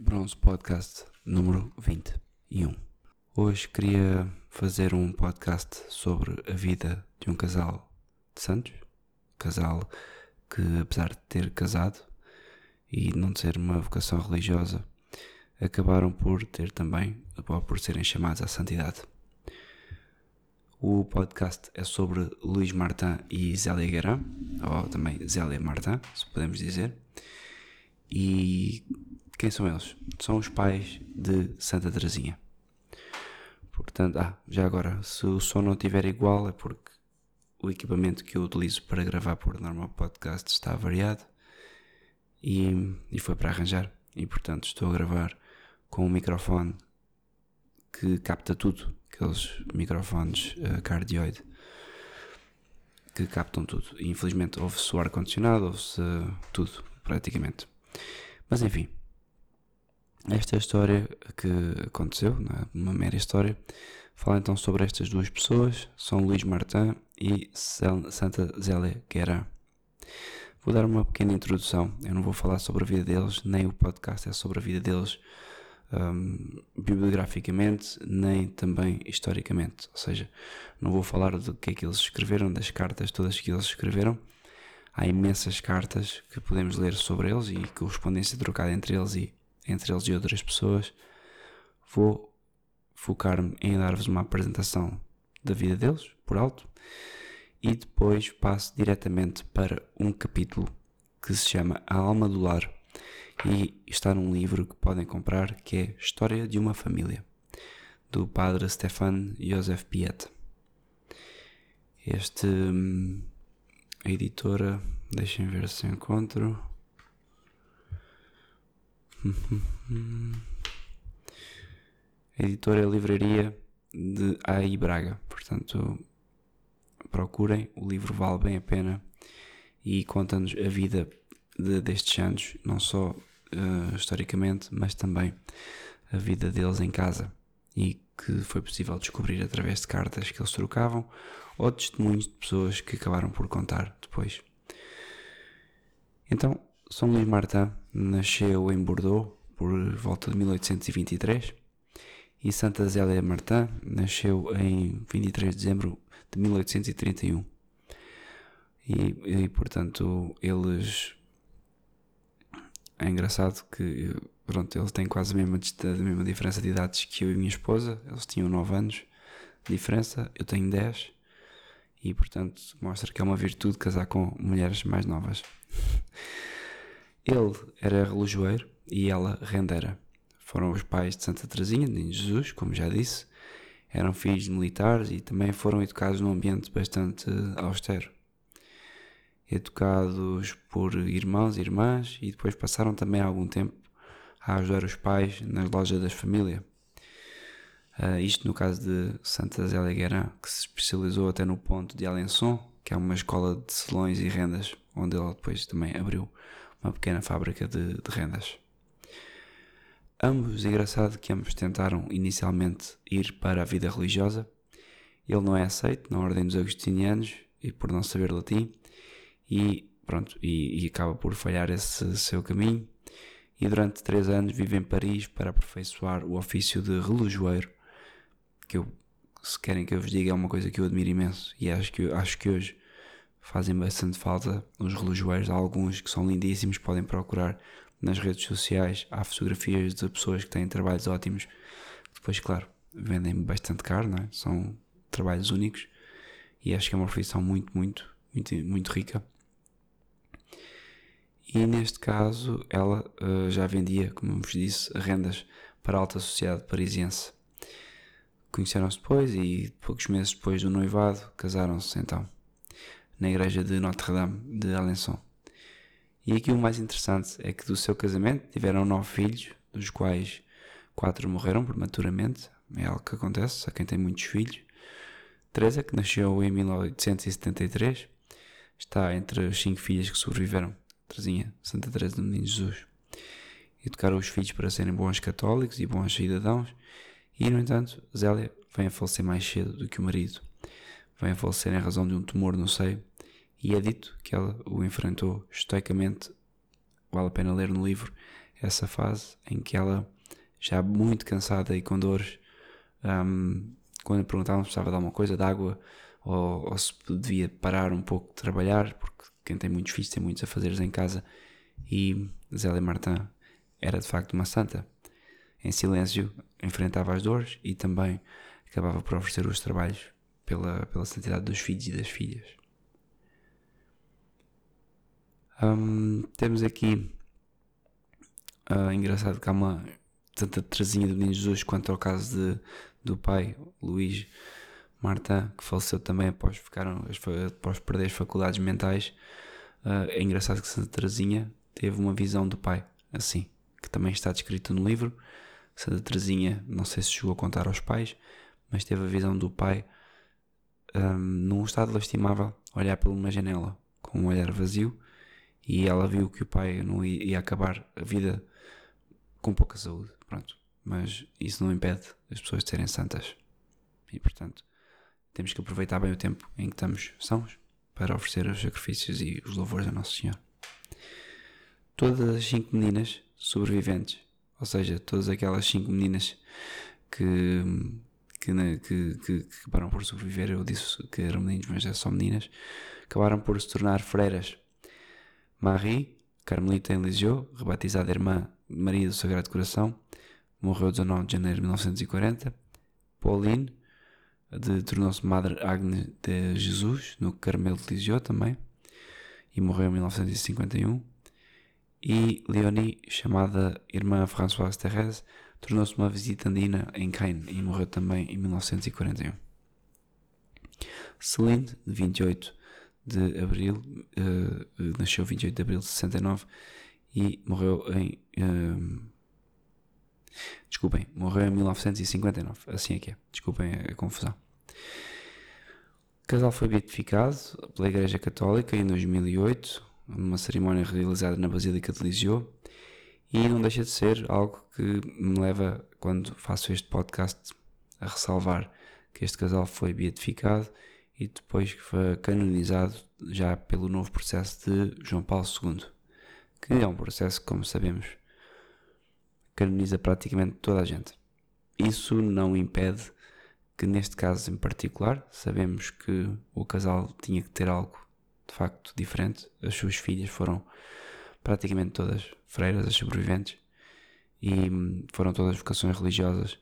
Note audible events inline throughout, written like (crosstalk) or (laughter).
Bronze Podcast número 21. Hoje queria fazer um podcast sobre a vida de um casal de Santos. Casal que, apesar de ter casado e não ser uma vocação religiosa, acabaram por ter também, por serem chamados à santidade. O podcast é sobre Luís Martin e Zélia Guerin, ou também Zélia Martin, se podemos dizer. E quem são eles? São os pais de Santa Teresinha. Portanto, ah, já agora, se o som não estiver igual é porque o equipamento que eu utilizo para gravar por normal podcast está variado e, e foi para arranjar. E portanto estou a gravar com um microfone que capta tudo, aqueles microfones uh, cardioide que captam tudo. E infelizmente ouve-se o ar-condicionado, ouve-se tudo, praticamente. Mas enfim, esta história que aconteceu, é? uma mera história, fala então sobre estas duas pessoas, São Luís Martin e Santa Zélia Guerra. Vou dar uma pequena introdução, eu não vou falar sobre a vida deles, nem o podcast é sobre a vida deles um, bibliograficamente, nem também historicamente. Ou seja, não vou falar do que é que eles escreveram, das cartas todas que eles escreveram. Há imensas cartas que podemos ler sobre eles e correspondência trocada entre eles e entre eles e outras pessoas. Vou focar-me em dar-vos uma apresentação da vida deles, por alto, e depois passo diretamente para um capítulo que se chama A Alma do Lar e está num livro que podem comprar que é História de uma Família, do padre Stefan Josef Piet. Este, hum, a editora, deixem ver se encontro. A editora é a Livraria de AI Braga, portanto procurem, o livro vale bem a pena e conta-nos a vida de, destes anos, não só uh, historicamente, mas também a vida deles em casa e que foi possível descobrir através de cartas que eles trocavam ou testemunhos de pessoas que acabaram por contar depois. Então, São Luís Martin nasceu em Bordeaux por volta de 1823 e Santa Zélia Martin nasceu em 23 de dezembro de 1831. E, e portanto, eles é engraçado que pronto, eles têm quase a mesma, a mesma diferença de idades que eu e minha esposa. Eles tinham 9 anos de diferença, eu tenho 10 e portanto mostra que é uma virtude casar com mulheres mais novas. (laughs) Ele era relojoeiro e ela rendera. Foram os pais de Santa Teresinha, de Jesus, como já disse. Eram filhos de militares e também foram educados num ambiente bastante austero educados por irmãos e irmãs e depois passaram também algum tempo a ajudar os pais nas lojas das famílias. Uh, isto no caso de Santa Zélia Guerin, que se especializou até no ponto de Alençon, que é uma escola de selões e rendas, onde ela depois também abriu uma pequena fábrica de, de rendas. Ambos, engraçado que ambos tentaram inicialmente ir para a vida religiosa. Ele não é aceito na Ordem dos Agostinianos e por não saber latim, e pronto, e, e acaba por falhar esse seu caminho. E durante três anos vive em Paris para aperfeiçoar o ofício de relojoeiro, que eu, se querem que eu vos diga, é uma coisa que eu admiro imenso e acho que, acho que hoje fazem bastante falta os relojoeiros. Alguns que são lindíssimos, podem procurar nas redes sociais. Há fotografias de pessoas que têm trabalhos ótimos. Depois, claro, vendem bastante caro, não é? São trabalhos únicos e acho que é uma profissão muito, muito, muito, muito rica e neste caso ela uh, já vendia, como vos disse, rendas para a alta sociedade parisiense. Conheceram-se depois e poucos meses depois do noivado casaram-se então na igreja de Notre-Dame de Alençon. E aqui o mais interessante é que do seu casamento tiveram nove filhos, dos quais quatro morreram prematuramente, é algo que acontece a quem tem muitos filhos. Teresa, que nasceu em 1873, está entre as cinco filhas que sobreviveram Teresinha, Santa Teresa do Menino Jesus. Educaram os filhos para serem bons católicos e bons cidadãos, e no entanto, Zélia vem a falecer mais cedo do que o marido. Vem a falecer em razão de um tumor no seio, e é dito que ela o enfrentou estoicamente. Vale a pena ler no livro. essa fase em que ela, já muito cansada e com dores, um, quando perguntavam se precisava de alguma coisa, de água, ou, ou, se devia parar um pouco de trabalhar, porque quem tem muitos filhos tem muitos a fazeres em casa, e Zélia Martin era de facto uma santa. Em silêncio enfrentava as dores e também acabava por oferecer os trabalhos pela, pela santidade dos filhos e das filhas. Um, temos aqui uh, engraçado que há uma tanta trazinha do Menino Jesus quanto ao caso de, do pai Luís Marta que faleceu também após, ficaram, após perder as faculdades mentais uh, é engraçado que Santa Teresinha teve uma visão do pai assim, que também está descrito no livro Santa Teresinha, não sei se chegou a contar aos pais mas teve a visão do pai um, num estado lastimável olhar por uma janela com um olhar vazio e ela viu que o pai não ia, acabar a vida com pouca saúde, pronto. Mas isso não impede as pessoas de serem santas. E portanto, temos que aproveitar bem o tempo em que estamos sãos para oferecer os sacrifícios e os louvores a Nosso Senhor. Todas as cinco meninas sobreviventes, ou seja, todas aquelas cinco meninas que que, que, que, que, acabaram por sobreviver, eu disse que eram meninos, mas é só meninas, acabaram por se tornar freiras Marie, carmelita em Lisieux, rebatizada Irmã Maria do Sagrado Coração, morreu 19 de janeiro de 1940. Pauline, tornou-se Madre Agnes de Jesus, no Carmelo de Lisieux também, e morreu em 1951. E Leonie, chamada Irmã Françoise Thérèse, tornou-se uma visitandina em Caen e morreu também em 1941. Celine, de 28 de abril, uh, nasceu 28 de abril de 69 e morreu em. Uh, desculpem, morreu em 1959. Assim é que é. Desculpem a, a confusão. O casal foi beatificado pela Igreja Católica em 2008, numa cerimónia realizada na Basílica de Lisieux, e não deixa de ser algo que me leva, quando faço este podcast, a ressalvar que este casal foi beatificado e depois que foi canonizado já pelo novo processo de João Paulo II, que é um processo que, como sabemos, canoniza praticamente toda a gente. Isso não impede que, neste caso em particular, sabemos que o casal tinha que ter algo de facto diferente. As suas filhas foram praticamente todas freiras, as sobreviventes, e foram todas vocações religiosas.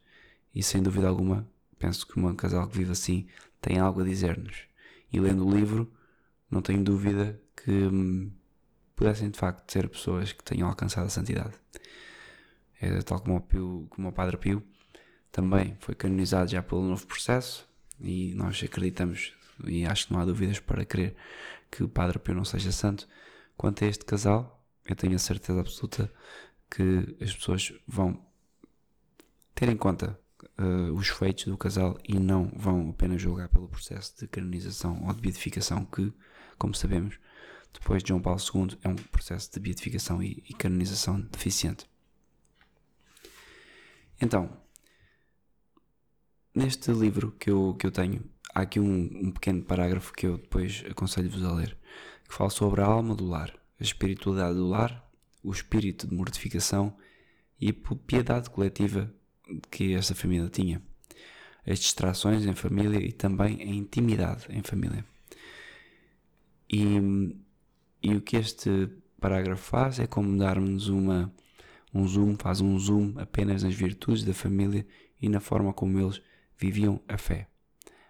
E sem dúvida alguma, penso que um casal que vive assim tem algo a dizer-nos. E lendo o livro, não tenho dúvida que hum, pudessem de facto ser pessoas que tenham alcançado a santidade. É, tal como o, Pio, como o Padre Pio, também foi canonizado já pelo novo processo e nós acreditamos e acho que não há dúvidas para crer que o Padre Pio não seja santo. Quanto a este casal, eu tenho a certeza absoluta que as pessoas vão ter em conta uh, os feitos do casal e não vão apenas julgar pelo processo de canonização ou de beatificação que, como sabemos, depois de João Paulo II é um processo de beatificação e, e canonização deficiente. Então, neste livro que eu, que eu tenho, há aqui um, um pequeno parágrafo que eu depois aconselho-vos a ler, que fala sobre a alma do lar, a espiritualidade do lar, o espírito de mortificação e a piedade coletiva que essa família tinha. As distrações em família e também a intimidade em família. E, e o que este parágrafo faz é como darmos uma, um zoom, faz um zoom apenas nas virtudes da família e na forma como eles viviam a fé.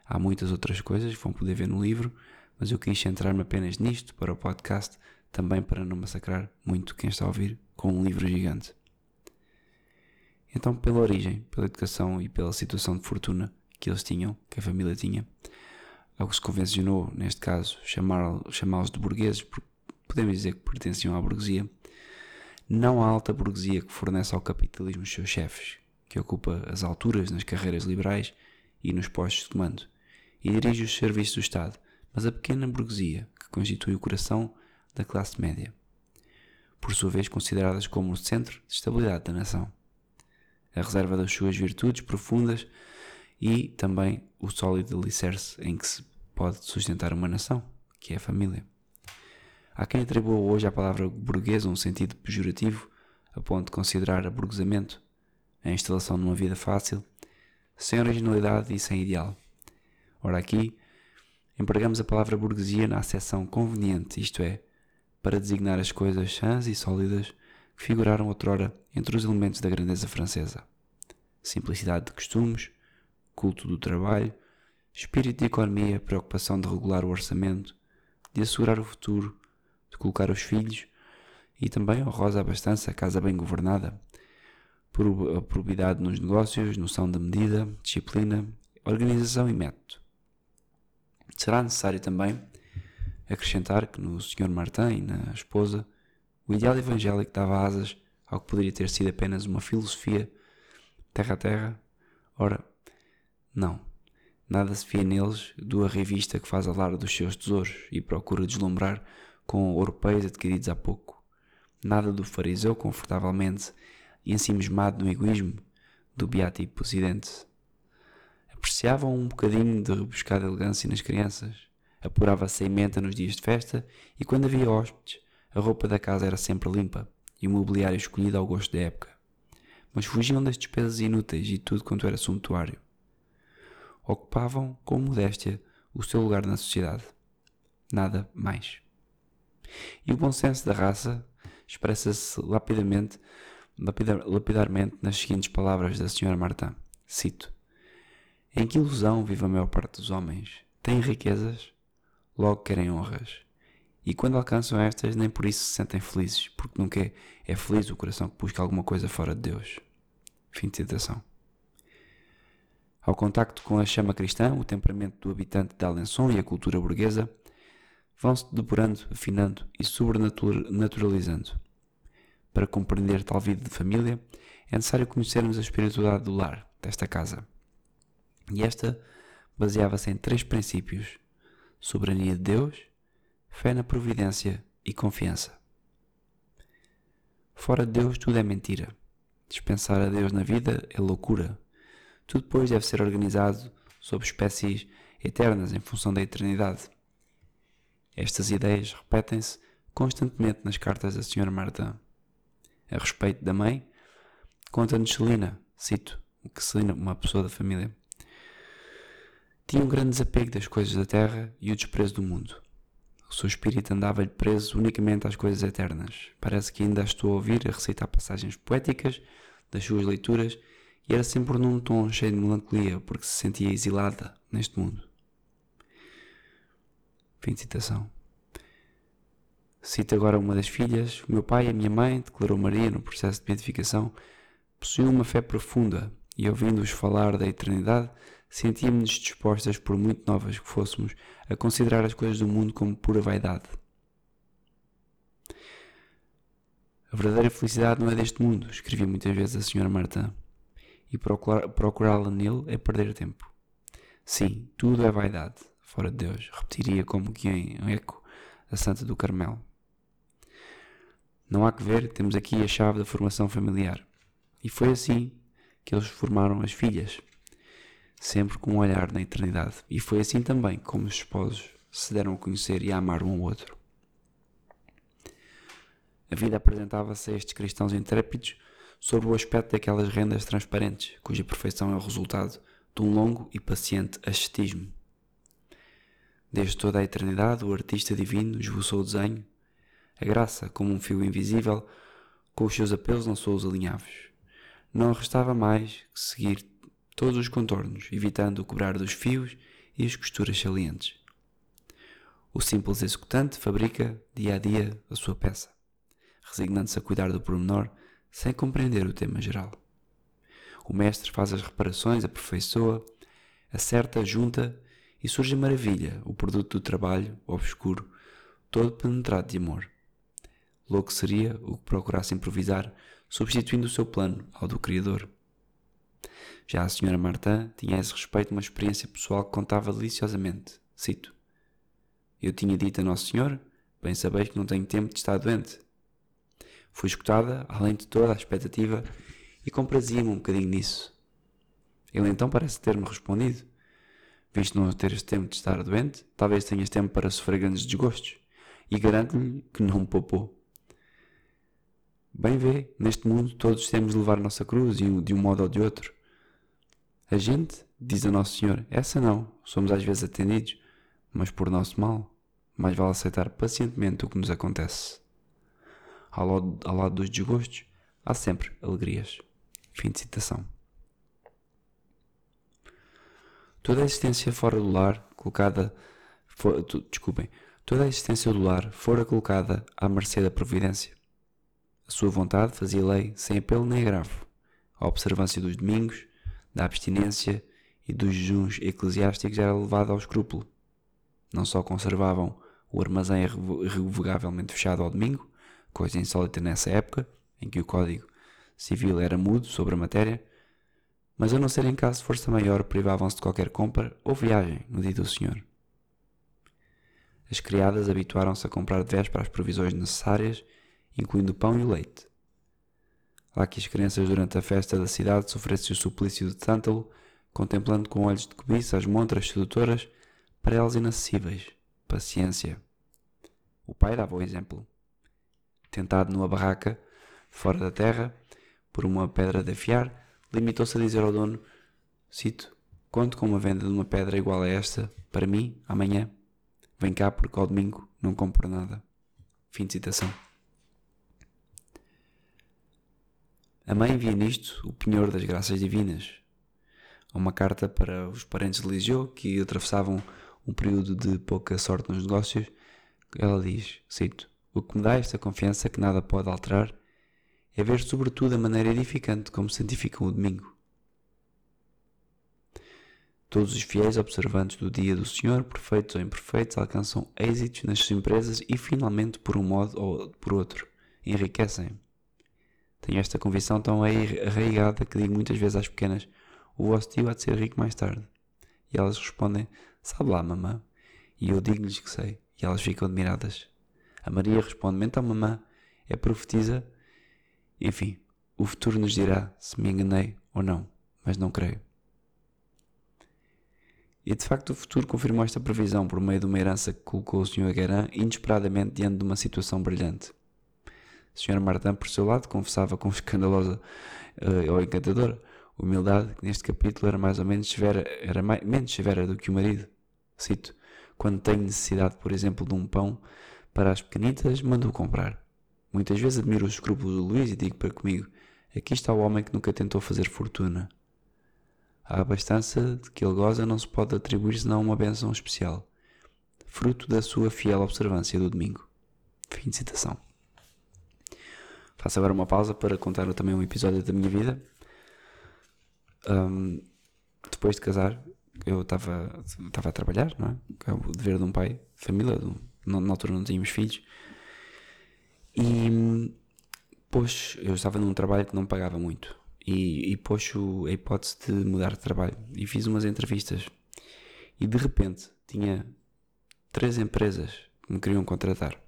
Há muitas outras coisas que vão poder ver no livro, mas eu quis centrar-me apenas nisto para o podcast, também para não massacrar muito quem está a ouvir com um livro gigante. Então, pela origem, pela educação e pela situação de fortuna que eles tinham, que a família tinha, que se convencionou, neste caso, chamá-los de burgueses, porque podemos dizer que pertenciam à burguesia, não a alta burguesia que fornece ao capitalismo os seus chefes, que ocupa as alturas nas carreiras liberais e nos postos de comando, e dirige os serviços do Estado, mas a pequena burguesia, que constitui o coração da classe média, por sua vez consideradas como o centro de estabilidade da nação a reserva das suas virtudes profundas e também o sólido alicerce em que se pode sustentar uma nação, que é a família. Há quem atribua hoje à palavra burguesa um sentido pejorativo a ponto de considerar aburguesamento a instalação numa vida fácil, sem originalidade e sem ideal. Ora, aqui empregamos a palavra burguesia na acessão conveniente, isto é, para designar as coisas sãs e sólidas que figuraram outrora entre os elementos da grandeza francesa. Simplicidade de costumes, culto do trabalho, espírito de economia, preocupação de regular o orçamento, de assegurar o futuro, de colocar os filhos e também honrosa abastança, casa bem governada, probidade nos negócios, noção de medida, disciplina, organização e método. Será necessário também acrescentar que no Sr. Martin e na esposa o ideal evangélico dava asas ao que poderia ter sido apenas uma filosofia terra a terra. Ora, não. Nada se via neles do a revista que faz alarde dos seus tesouros e procura deslumbrar com europeus adquiridos há pouco. Nada do fariseu confortavelmente e ensimismado no egoísmo do beato presidente. Apreciavam um bocadinho de rebuscada elegância nas crianças. Apurava-se a emenda nos dias de festa e quando havia hóspedes, a roupa da casa era sempre limpa e o mobiliário escolhido ao gosto da época. Mas fugiam das despesas inúteis e tudo quanto era sumptuário ocupavam com modéstia o seu lugar na sociedade. Nada mais. E o bom senso da raça expressa-se lapidamente, lapidar, lapidarmente nas seguintes palavras da Sra. Martin. Cito: Em que ilusão vive a maior parte dos homens? Têm riquezas, logo querem honras. E quando alcançam estas, nem por isso se sentem felizes, porque nunca é, é feliz o coração que busca alguma coisa fora de Deus. Fim de citação. Ao contacto com a chama cristã, o temperamento do habitante de Alençon e a cultura burguesa vão-se depurando, afinando e sobrenaturalizando. Para compreender tal vida de família, é necessário conhecermos a espiritualidade do lar, desta casa. E esta baseava-se em três princípios: soberania de Deus, fé na providência e confiança. Fora de Deus tudo é mentira. Dispensar a Deus na vida é loucura, tudo depois deve ser organizado sob espécies eternas em função da eternidade. Estas ideias repetem-se constantemente nas cartas da Sra. Marta. A respeito da mãe, conta-nos Celina, cito, que Celina, uma pessoa da família, tinha um grande desapego das coisas da terra e o desprezo do mundo. O seu espírito andava-lhe preso unicamente às coisas eternas. Parece que ainda estou a ouvir a recitar passagens poéticas das suas leituras e era sempre num tom cheio de melancolia, porque se sentia exilada neste mundo. Fim de citação. Cito agora uma das filhas. O meu pai e a minha mãe, declarou Maria no processo de beatificação, possuíam uma fé profunda e, ouvindo-os falar da eternidade, sentíamos-nos dispostas, por muito novas que fôssemos, a considerar as coisas do mundo como pura vaidade. A verdadeira felicidade não é deste mundo, escrevia muitas vezes a senhora Marta e procurá-la nele é perder tempo. Sim, tudo é vaidade, fora de Deus, repetiria como que em eco a Santa do Carmelo. Não há que ver, temos aqui a chave da formação familiar. E foi assim que eles formaram as filhas, sempre com um olhar na eternidade. E foi assim também como os esposos se deram a conhecer e a amar um ao outro. A vida apresentava-se a estes cristãos intrépidos sobre o aspecto daquelas rendas transparentes, cuja perfeição é o resultado de um longo e paciente ascetismo. Desde toda a eternidade, o artista divino esboçou o desenho, a graça, como um fio invisível, com os seus apelos lançou os alinhavos. Não restava mais que seguir todos os contornos, evitando o quebrar dos fios e as costuras salientes. O simples executante fabrica, dia a dia, a sua peça, resignando-se a cuidar do pormenor sem compreender o tema geral. O mestre faz as reparações, aperfeiçoa, acerta, junta e surge a maravilha, o produto do trabalho, obscuro, todo penetrado de amor. Louco seria o que procurasse improvisar, substituindo o seu plano ao do Criador. Já a senhora Martin tinha a esse respeito uma experiência pessoal que contava deliciosamente. Cito: Eu tinha dito a Nosso Senhor: Bem sabeis que não tenho tempo de estar doente. Fui escutada, além de toda a expectativa, e comprazia-me um bocadinho nisso. Ele então parece ter-me respondido: Visto não teres tempo de estar doente, talvez tenhas tempo para sofrer grandes desgostos, e garanto-lhe que não me poupou. Bem vê, neste mundo todos temos de levar a nossa cruz de um modo ou de outro. A gente, diz a Nosso Senhor, essa não, somos às vezes atendidos, mas por nosso mal. Mais vale aceitar pacientemente o que nos acontece. Ao lado, ao lado dos desgostos, há sempre alegrias. Fim de citação. Toda a existência fora do lar, colocada. For, desculpem. Toda a existência do lar fora colocada à mercê da providência. A sua vontade fazia lei sem apelo nem agravo. A observância dos domingos, da abstinência e dos jejuns eclesiásticos era levada ao escrúpulo. Não só conservavam o armazém irrevogavelmente fechado ao domingo, coisa insólita nessa época, em que o Código Civil era mudo sobre a matéria, mas a não ser em caso de força maior privavam-se de qualquer compra ou viagem no dia do Senhor. As criadas habituaram-se a comprar de véspera as provisões necessárias, incluindo o pão e o leite. Lá que as crianças durante a festa da cidade sofressem o suplício de Tântalo, contemplando com olhos de cobiça as montras sedutoras, para elas inacessíveis, paciência. O pai dava o exemplo. Tentado numa barraca, fora da terra, por uma pedra de afiar, limitou-se a dizer ao dono, cito, conto com uma venda de uma pedra igual a esta, para mim, amanhã. Vem cá porque ao domingo não compro nada. Fim de citação. A mãe via nisto o penhor das graças divinas. Uma carta para os parentes de Liseu que atravessavam um período de pouca sorte nos negócios. Ela diz, cito, o que me dá esta confiança que nada pode alterar é ver sobretudo a maneira edificante como santificam o domingo. Todos os fiéis observantes do dia do Senhor, perfeitos ou imperfeitos, alcançam êxitos nas suas empresas e finalmente, por um modo ou por outro, enriquecem. Tenho esta convicção tão arraigada que digo muitas vezes às pequenas: O vosso tio há de ser rico mais tarde. E elas respondem: Sabe lá, mamã. E eu digo-lhes que sei. E elas ficam admiradas. A Maria responde: Então, mamã, é profetiza? Enfim, o futuro nos dirá se me enganei ou não, mas não creio. E de facto o futuro confirmou esta previsão por meio de uma herança que colocou o Sr. Guerin inesperadamente diante de uma situação brilhante. A Sra. Martin, por seu lado, confessava com escandalosa uh, ou encantadora humildade que neste capítulo era mais ou menos severa, era mais, menos severa do que o marido. Cito: Quando tenho necessidade, por exemplo, de um pão para as pequenitas, mando-o comprar. Muitas vezes admiro os escrúpulos do Luís e digo para comigo: aqui está o homem que nunca tentou fazer fortuna. A abastança de que ele goza não se pode atribuir senão uma benção especial, fruto da sua fiel observância do domingo. Fim de citação. Faço agora uma pausa para contar também um episódio da minha vida. Um, depois de casar, eu estava a trabalhar, não é? é o dever de um pai, família, de um, na altura não tínhamos filhos. E, pois, eu estava num trabalho que não pagava muito. E, e pôs a hipótese de mudar de trabalho. E fiz umas entrevistas. E de repente tinha três empresas que me queriam contratar.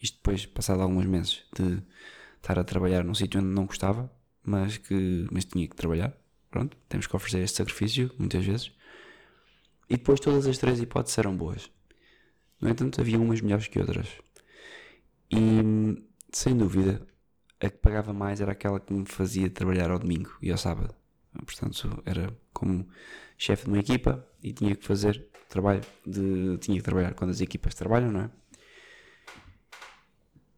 Isto depois, passado alguns meses de estar a trabalhar num sítio onde não gostava, mas que mas tinha que trabalhar. Pronto, temos que oferecer este sacrifício, muitas vezes. E depois todas as três hipóteses eram boas. No entanto, havia umas melhores que outras. E, sem dúvida, a que pagava mais era aquela que me fazia trabalhar ao domingo e ao sábado. Portanto, era como chefe de uma equipa e tinha que fazer trabalho de. tinha que trabalhar quando as equipas trabalham, não é?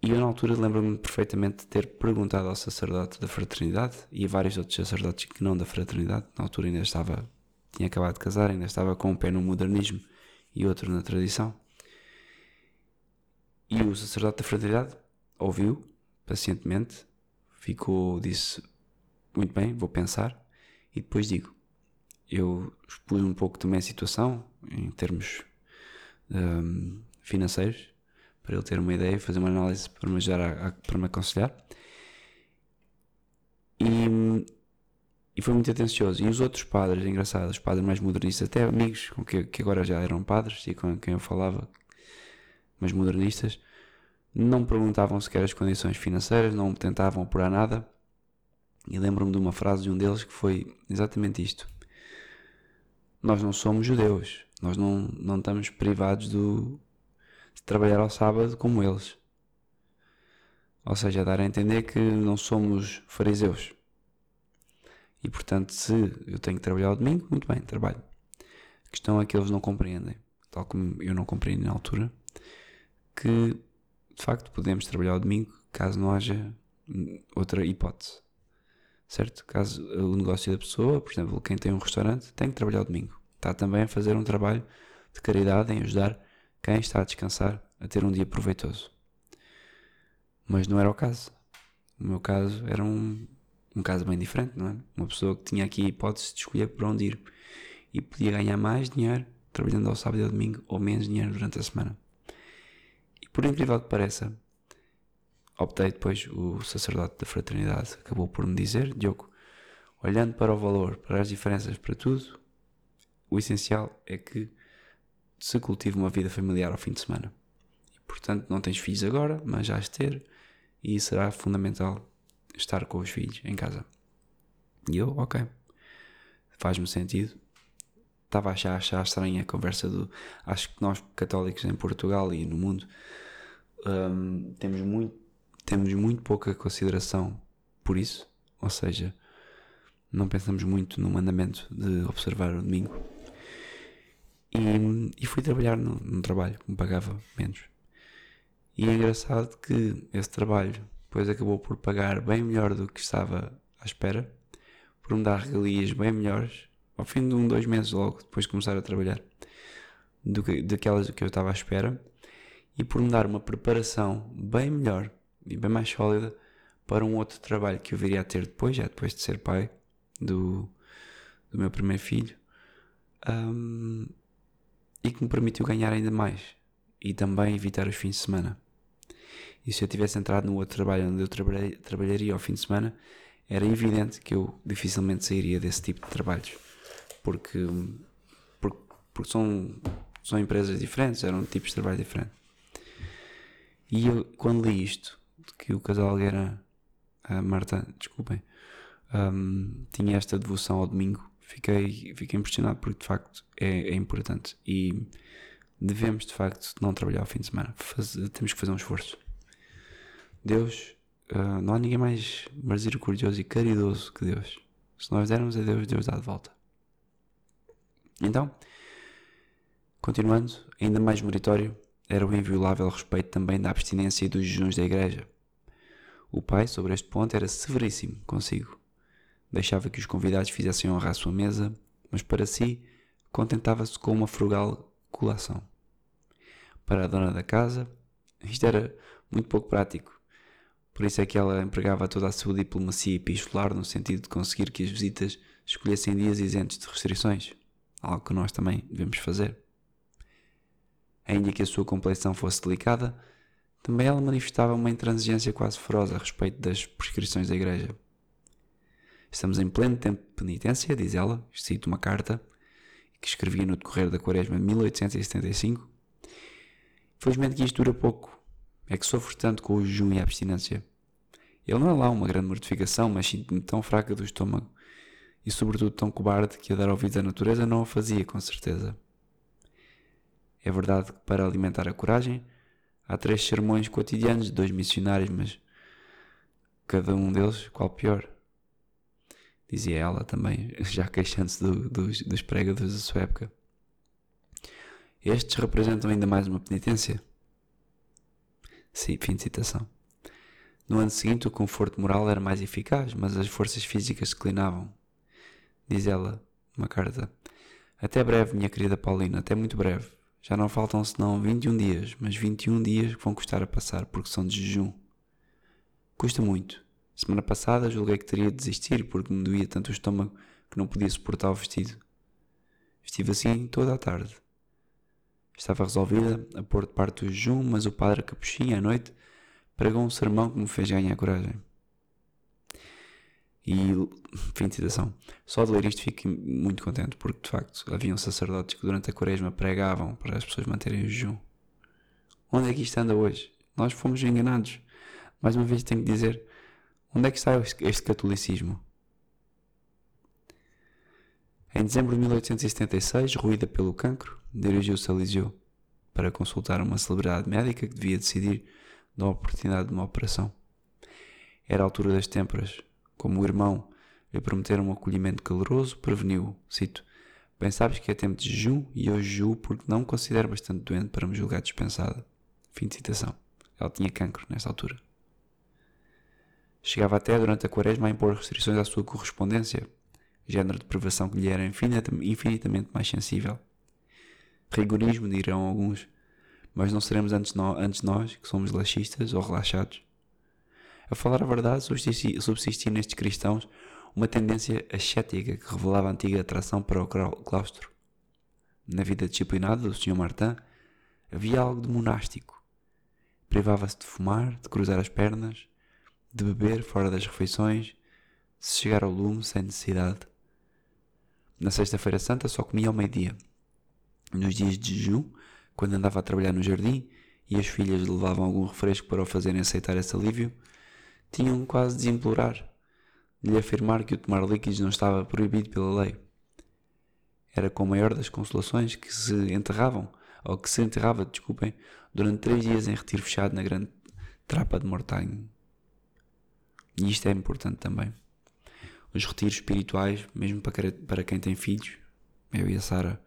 E eu, na altura, lembro-me perfeitamente de ter perguntado ao sacerdote da fraternidade e a vários outros sacerdotes que não da fraternidade. Na altura, ainda estava. tinha acabado de casar, ainda estava com um pé no modernismo e outro na tradição. E o sacerdote da fraternidade ouviu pacientemente, ficou, disse: Muito bem, vou pensar. E depois digo: Eu expus um pouco também a situação, em termos um, financeiros, para ele ter uma ideia e fazer uma análise para me ajudar a, a, para me aconselhar. E, e foi muito atencioso. E os outros padres, engraçados, os padres mais modernistas, até amigos com que, que agora já eram padres e com quem eu falava, mas modernistas, não perguntavam sequer as condições financeiras, não tentavam apurar nada. E lembro-me de uma frase de um deles que foi exatamente isto: Nós não somos judeus, nós não, não estamos privados do, trabalhar ao sábado como eles. Ou seja, dar a entender que não somos fariseus. E portanto, se eu tenho que trabalhar ao domingo, muito bem, trabalho. A questão é que eles não compreendem, tal como eu não compreendi na altura, que de facto podemos trabalhar ao domingo caso não haja outra hipótese. Certo? Caso o negócio da pessoa, por exemplo, quem tem um restaurante, tem que trabalhar ao domingo. Está também a fazer um trabalho de caridade em ajudar quem está a descansar a ter um dia proveitoso. Mas não era o caso. O meu caso era um, um caso bem diferente, não é? Uma pessoa que tinha aqui a hipótese de escolher para onde ir e podia ganhar mais dinheiro trabalhando ao sábado e ao domingo ou menos dinheiro durante a semana. E por incrível que pareça, optei depois, o sacerdote da fraternidade acabou por me dizer: Diogo, olhando para o valor, para as diferenças, para tudo, o essencial é que se cultive uma vida familiar ao fim de semana. E, portanto, não tens filhos agora, mas já has ter, e será fundamental estar com os filhos em casa. E eu, ok, faz-me sentido. Estava a achar, achar estranha a conversa do. Acho que nós, católicos em Portugal e no mundo, um, temos, muito, temos muito pouca consideração por isso. Ou seja, não pensamos muito no mandamento de observar o domingo. E, e fui trabalhar num trabalho que me pagava menos. E é engraçado que esse trabalho depois acabou por pagar bem melhor do que estava à espera, por me dar regalias bem melhores, ao fim de um, dois meses logo, depois de começar a trabalhar, do que, daquelas que eu estava à espera, e por me dar uma preparação bem melhor e bem mais sólida para um outro trabalho que eu viria a ter depois, já depois de ser pai do, do meu primeiro filho, um, e que me permitiu ganhar ainda mais e também evitar os fins de semana. E se eu tivesse entrado no outro trabalho onde eu trabalhei, trabalharia ao fim de semana, era evidente que eu dificilmente sairia desse tipo de trabalhos. Porque, porque, porque são, são empresas diferentes, eram tipos de trabalho diferentes. E eu, quando li isto, que o casal era a Marta, desculpem, um, tinha esta devoção ao domingo, fiquei, fiquei impressionado porque de facto é, é importante. E devemos de facto não trabalhar ao fim de semana. Faz, temos que fazer um esforço. Deus, uh, não há ninguém mais misericordioso e caridoso que Deus. Se nós dermos a Deus, Deus dá de volta. Então, continuando, ainda mais meritório era o inviolável respeito também da abstinência e dos jejuns da igreja. O pai, sobre este ponto, era severíssimo consigo. Deixava que os convidados fizessem honra à sua mesa, mas para si contentava-se com uma frugal colação. Para a dona da casa, isto era muito pouco prático. Por isso é que ela empregava toda a sua diplomacia epistolar no sentido de conseguir que as visitas escolhessem dias isentos de restrições, algo que nós também devemos fazer. Ainda que a sua complexão fosse delicada, também ela manifestava uma intransigência quase feroz a respeito das prescrições da Igreja. Estamos em pleno tempo de penitência, diz ela, cito uma carta que escrevia no decorrer da quaresma de 1875. Felizmente que isto dura pouco, é que sofro tanto com o jejum e a abstinência. Ele não é lá uma grande mortificação, mas sinto-me tão fraca do estômago e, sobretudo, tão cobarde que a dar ouvidos à natureza não o fazia, com certeza. É verdade que, para alimentar a coragem, há três sermões cotidianos de dois missionários, mas cada um deles, qual pior? Dizia ela também, (laughs) já queixando-se do, dos, dos pregadores da sua época. Estes representam ainda mais uma penitência. Sim, fim de citação. No ano seguinte, o conforto moral era mais eficaz, mas as forças físicas declinavam. Diz ela, uma carta. Até breve, minha querida Paulina, até muito breve. Já não faltam senão 21 dias, mas 21 dias que vão custar a passar porque são de jejum. Custa muito. Semana passada julguei que teria de desistir porque me doía tanto o estômago que não podia suportar o vestido. Estive assim toda a tarde. Estava resolvida a pôr de parte o jejum, mas o padre Capuchinho, à noite, pregou um sermão que me fez ganhar coragem. E, fim de citação, só de ler isto fico muito contente, porque de facto haviam sacerdotes que durante a quaresma pregavam para as pessoas manterem o jejum. Onde é que isto anda hoje? Nós fomos enganados. Mais uma vez tenho que dizer, onde é que está este catolicismo? Em dezembro de 1876, ruída pelo cancro, dirigiu-se a Liseu para consultar uma celebridade médica que devia decidir da oportunidade de uma operação. Era a altura das têmporas. Como o irmão lhe prometeram um acolhimento caloroso, preveniu, cito, Bem sabes que é tempo de jejum e eu jejuo porque não considero bastante doente para me julgar dispensada. Fim de citação. Ela tinha cancro nessa altura. Chegava até durante a quaresma a impor restrições à sua correspondência, género de privação que lhe era infinitamente mais sensível. Rigorismo, dirão alguns, mas não seremos antes, nós, que somos laxistas ou relaxados. A falar a verdade, subsistia nestes cristãos uma tendência ascética que revelava a antiga atração para o claustro. Na vida disciplinada do Sr. Martin havia algo de monástico. Privava-se de fumar, de cruzar as pernas, de beber fora das refeições, de chegar ao lume sem necessidade. Na Sexta-feira Santa só comia ao meio-dia. Nos dias de jejum, quando andava a trabalhar no jardim e as filhas levavam algum refresco para o fazerem aceitar esse alívio, tinham quase de implorar de lhe afirmar que o tomar líquidos não estava proibido pela lei. Era com a maior das consolações que se enterravam, ou que se enterrava, desculpem, durante três dias em retiro fechado na grande trapa de Mortagne. E isto é importante também. Os retiros espirituais, mesmo para, para quem tem filhos, eu e a Sara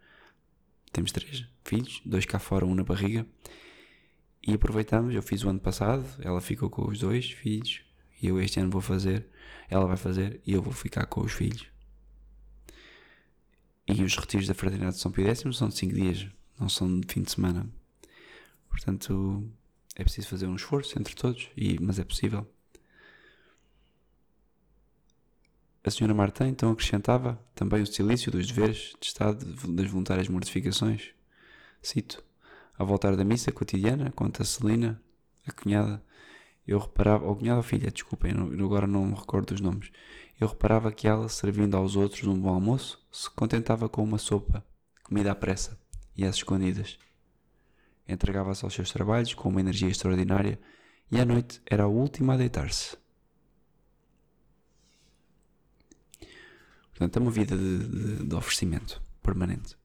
temos três filhos, dois cá fora, um na barriga, e aproveitamos. Eu fiz o ano passado, ela ficou com os dois filhos, e eu este ano vou fazer, ela vai fazer e eu vou ficar com os filhos. E os retiros da Fraternidade de São Pio X são de 5 dias, não são de fim de semana. Portanto, é preciso fazer um esforço entre todos, e, mas é possível. A senhora Martin então acrescentava também o silício dos deveres de Estado das voluntárias mortificações. Cito: Ao voltar da missa cotidiana, conta Celina, a cunhada, eu reparava, ou cunhada ou filha, desculpem, agora não me recordo dos nomes. Eu reparava que ela, servindo aos outros um bom almoço, se contentava com uma sopa, comida à pressa e às escondidas. Entregava-se aos seus trabalhos com uma energia extraordinária e à noite era a última a deitar-se. Portanto, é uma vida de, de, de oferecimento permanente.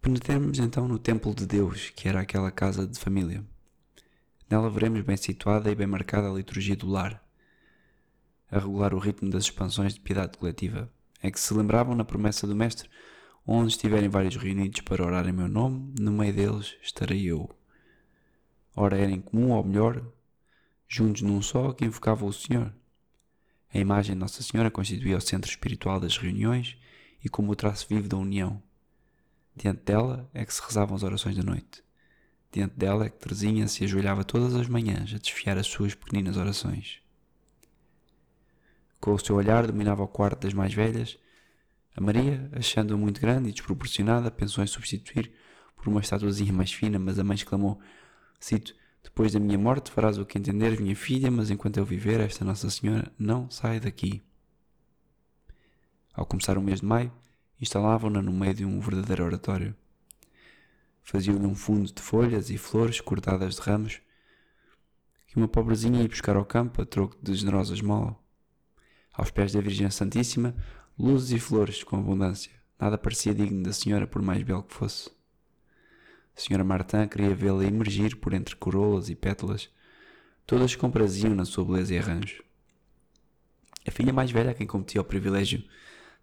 Penetremos então no templo de Deus, que era aquela casa de família. Nela veremos bem situada e bem marcada a liturgia do lar, a regular o ritmo das expansões de piedade coletiva, é que se lembravam na promessa do Mestre, onde estiverem vários reunidos para orar em meu nome, no meio deles estarei eu. Ora era em comum, ou melhor, juntos num só, que invocavam o Senhor. A imagem de Nossa Senhora constituía o centro espiritual das reuniões e como o traço vivo da união. Diante dela é que se rezavam as orações da noite. Diante dela é que Teresinha se ajoelhava todas as manhãs a desfiar as suas pequeninas orações. Com o seu olhar dominava o quarto das mais velhas. A Maria, achando-a muito grande e desproporcionada, pensou em substituir por uma estatuazinha mais fina, mas a mãe exclamou, cito, depois da minha morte farás o que entenderes, minha filha, mas enquanto eu viver, esta Nossa Senhora não sai daqui. Ao começar o mês de maio, instalavam-na no meio de um verdadeiro oratório. Faziam-lhe um fundo de folhas e flores cortadas de ramos que uma pobrezinha ia buscar ao campo a troco de generosa esmola. Aos pés da Virgem Santíssima, luzes e flores com abundância. Nada parecia digno da senhora, por mais belo que fosse. Senhora Martin queria vê-la emergir por entre corolas e pétalas. Todas compraziam na sua beleza e arranjo. A filha mais velha, a quem competia o privilégio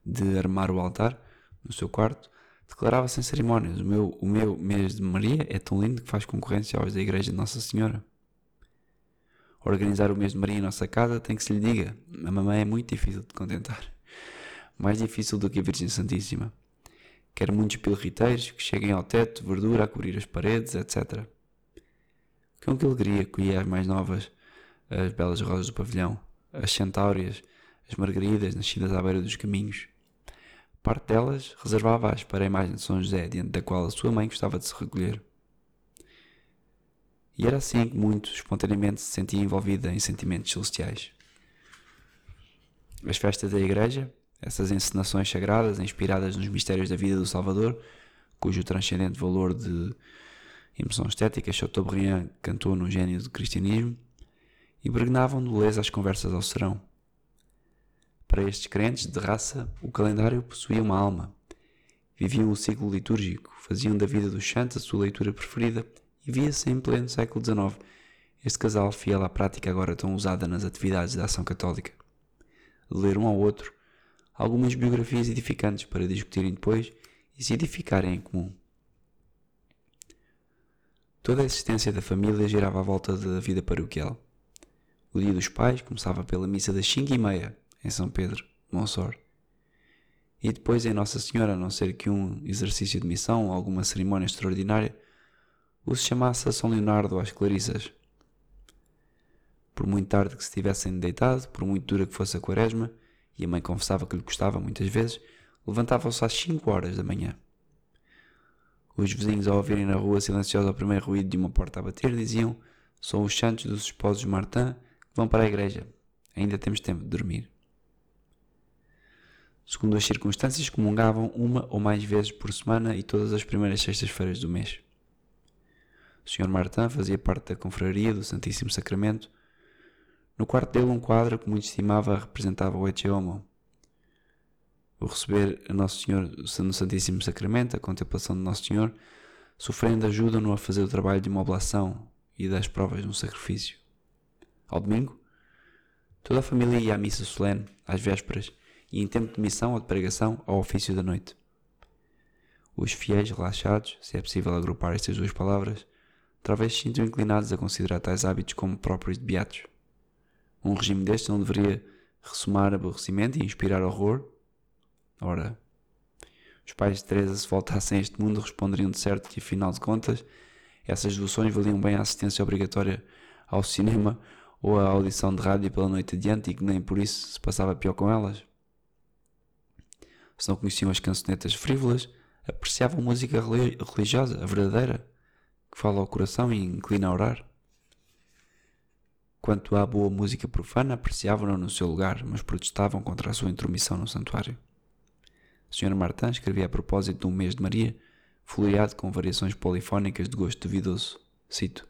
de armar o altar, no seu quarto, declarava sem cerimónias: o meu, o meu mês de Maria é tão lindo que faz concorrência aos da Igreja de Nossa Senhora. Organizar o mês de Maria em nossa casa tem que se lhe diga: a mamãe é muito difícil de contentar. Mais difícil do que a Virgem Santíssima. Quer muitos pilriteiros que cheguem ao teto, verdura a cobrir as paredes, etc. Com que alegria colhia as mais novas, as belas rosas do pavilhão, as centáureas, as margaridas nascidas à beira dos caminhos Parte delas reservava-as para a imagem de São José, diante da qual a sua mãe gostava de se recolher. E era assim que muito espontaneamente se sentia envolvida em sentimentos celestiais. As festas da Igreja, essas encenações sagradas inspiradas nos mistérios da vida do Salvador, cujo transcendente valor de emoção estética Chateaubriand cantou no gênio do cristianismo, impregnavam de beleza as conversas ao serão para estes crentes de raça, o calendário possuía uma alma. Viviam o ciclo litúrgico, faziam da vida dos santos a sua leitura preferida e via-se em pleno século XIX Este casal, fiel à prática agora tão usada nas atividades da ação católica, ler um ao outro algumas biografias edificantes para discutirem depois e se edificarem em comum. Toda a existência da família girava à volta da vida paroquial. O dia dos pais começava pela missa das 5 e meia, em São Pedro, Monssor. E depois em Nossa Senhora, a não ser que um exercício de missão ou alguma cerimónia extraordinária, o se chamasse a São Leonardo às Clarissas. Por muito tarde que se tivessem deitado, por muito dura que fosse a quaresma, e a mãe confessava que lhe custava muitas vezes, levantavam-se às 5 horas da manhã. Os vizinhos, ao ouvirem na rua silenciosa o primeiro ruído de uma porta a bater, diziam: São os santos dos esposos Martin que vão para a igreja. Ainda temos tempo de dormir. Segundo as circunstâncias, comungavam uma ou mais vezes por semana e todas as primeiras sextas-feiras do mês. O Sr. Martin fazia parte da confraria do Santíssimo Sacramento. No quarto dele, um quadro que muito estimava representava o Ecce o receber Nosso Senhor no Santíssimo Sacramento, a contemplação de Nosso Senhor, sofrendo ajuda-no a fazer o trabalho de uma oblação e das provas de um sacrifício. Ao domingo, toda a família ia à missa solene, às vésperas, e em tempo de missão ou de pregação, ao ofício da noite. Os fiéis relaxados, se é possível agrupar estas duas palavras, talvez se sintam inclinados a considerar tais hábitos como próprios de beatos. Um regime deste não deveria ressumar aborrecimento e inspirar horror, Ora, os pais de Teresa, se voltassem a este mundo, responderiam de certo que, afinal de contas, essas devoções valiam bem a assistência obrigatória ao cinema ou à audição de rádio pela noite adiante e que nem por isso se passava pior com elas. Se não conheciam as cançonetas frívolas, apreciavam música religiosa, a verdadeira, que fala ao coração e inclina a orar. Quanto à boa música profana, apreciavam-na no seu lugar, mas protestavam contra a sua intromissão no santuário. Sr. Martin escrevia a propósito de um mês de Maria, floreado com variações polifónicas de gosto duvidoso. Cito: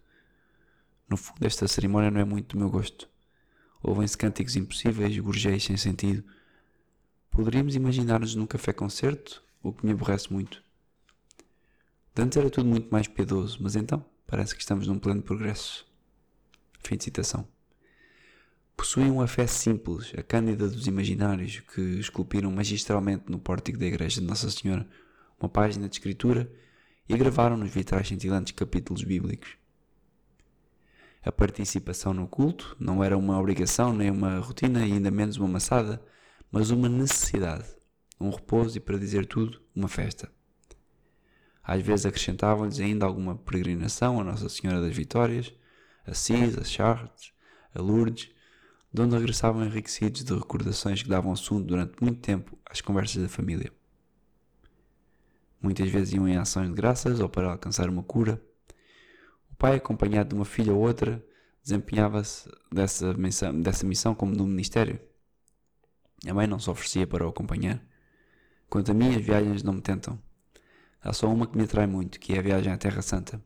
No fundo, esta cerimónia não é muito do meu gosto. Ouvem-se cânticos impossíveis, gorjeis sem sentido. Poderíamos imaginar-nos num café-concerto, o que me aborrece muito. Dantes era tudo muito mais piedoso, mas então parece que estamos num plano de progresso. Fim de citação possuíam a fé simples, a cândida dos imaginários, que esculpiram magistralmente no pórtico da igreja de Nossa Senhora uma página de escritura e gravaram nos vitrais cintilantes capítulos bíblicos. A participação no culto não era uma obrigação nem uma rotina e ainda menos uma maçada, mas uma necessidade, um repouso e, para dizer tudo, uma festa. Às vezes acrescentavam-lhes ainda alguma peregrinação a Nossa Senhora das Vitórias, Assis, a Chartres, a Lourdes, de onde regressavam enriquecidos de recordações que davam assunto durante muito tempo às conversas da família. Muitas vezes iam em ações de graças ou para alcançar uma cura. O pai, acompanhado de uma filha ou outra, desempenhava-se dessa missão, dessa missão como no ministério. A mãe não se oferecia para o acompanhar. Quanto a mim, as viagens não me tentam. Há só uma que me atrai muito, que é a viagem à Terra Santa.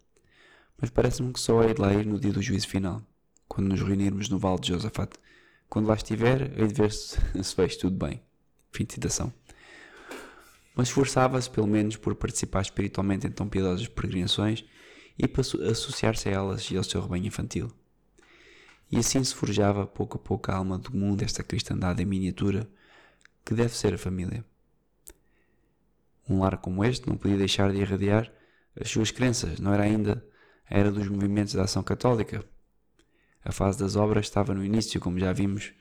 Mas parece-me que só hei de lá ir no dia do juízo final, quando nos reunirmos no Vale de Josafate quando lá estiver, hei de ver se, (laughs) se fez tudo bem. Fim de citação. Mas esforçava-se, pelo menos, por participar espiritualmente em tão piedosas peregrinações e para associar-se a elas e ao seu rebanho infantil. E assim se forjava, pouco a pouco, a alma do mundo desta cristandade em miniatura, que deve ser a família. Um lar como este não podia deixar de irradiar as suas crenças, não era ainda era dos movimentos da ação católica, a fase das obras estava no início, como já vimos,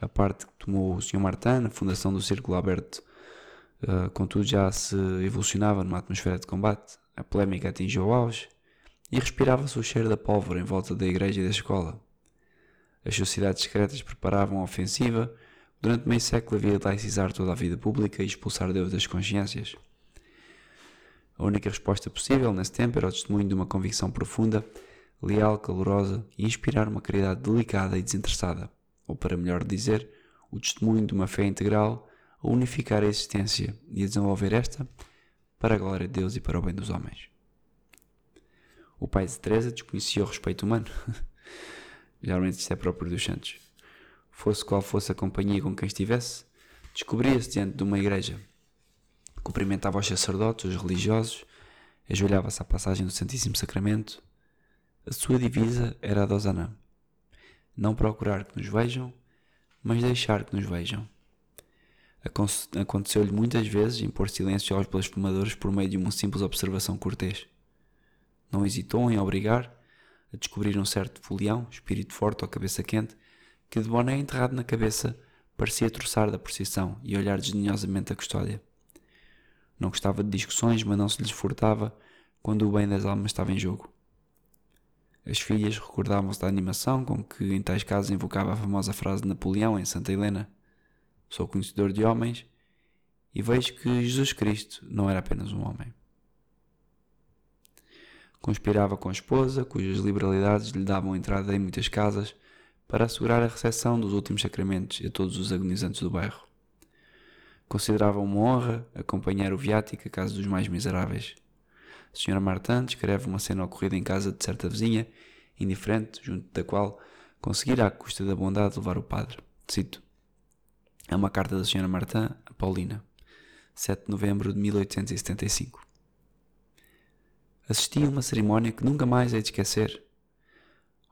a parte que tomou o Sr. Martin, a fundação do Círculo Aberto, uh, contudo já se evolucionava numa atmosfera de combate, a polémica atingiu o auge e respirava-se o cheiro da pólvora em volta da igreja e da escola. As sociedades secretas preparavam a ofensiva, durante meio século havia de laicizar toda a vida pública e expulsar Deus das consciências. A única resposta possível nesse tempo era o testemunho de uma convicção profunda leal, calorosa e inspirar uma caridade delicada e desinteressada, ou para melhor dizer, o testemunho de uma fé integral a unificar a existência e a desenvolver esta para a glória de Deus e para o bem dos homens. O pai de Teresa desconhecia o respeito humano. (laughs) Geralmente isto é próprio dos santos. Fosse qual fosse a companhia com quem estivesse, descobria-se diante de uma igreja. Cumprimentava os sacerdotes, os religiosos, ajoelhava-se à passagem do Santíssimo Sacramento, a sua divisa era a de Osanã. não procurar que nos vejam, mas deixar que nos vejam. Aconteceu-lhe muitas vezes impor silêncio aos blasfemadores por meio de uma simples observação cortês. Não hesitou em obrigar a descobrir um certo folião, espírito forte ou cabeça quente, que de boné enterrado na cabeça parecia troçar da procissão e olhar desdenhosamente a custódia. Não gostava de discussões, mas não se lhes furtava quando o bem das almas estava em jogo. As filhas recordavam-se da animação com que em tais casos invocava a famosa frase de Napoleão em Santa Helena: Sou conhecedor de homens e vejo que Jesus Cristo não era apenas um homem. Conspirava com a esposa, cujas liberalidades lhe davam entrada em muitas casas, para assegurar a recepção dos últimos sacramentos a todos os agonizantes do bairro. Considerava uma honra acompanhar o viático à casa dos mais miseráveis. A senhora Martin descreve uma cena ocorrida em casa de certa vizinha, indiferente, junto da qual conseguirá, à custa da bondade, levar o padre. Cito. É uma carta da senhora Martin a Paulina, 7 de novembro de 1875. Assisti a uma cerimónia que nunca mais hei de esquecer.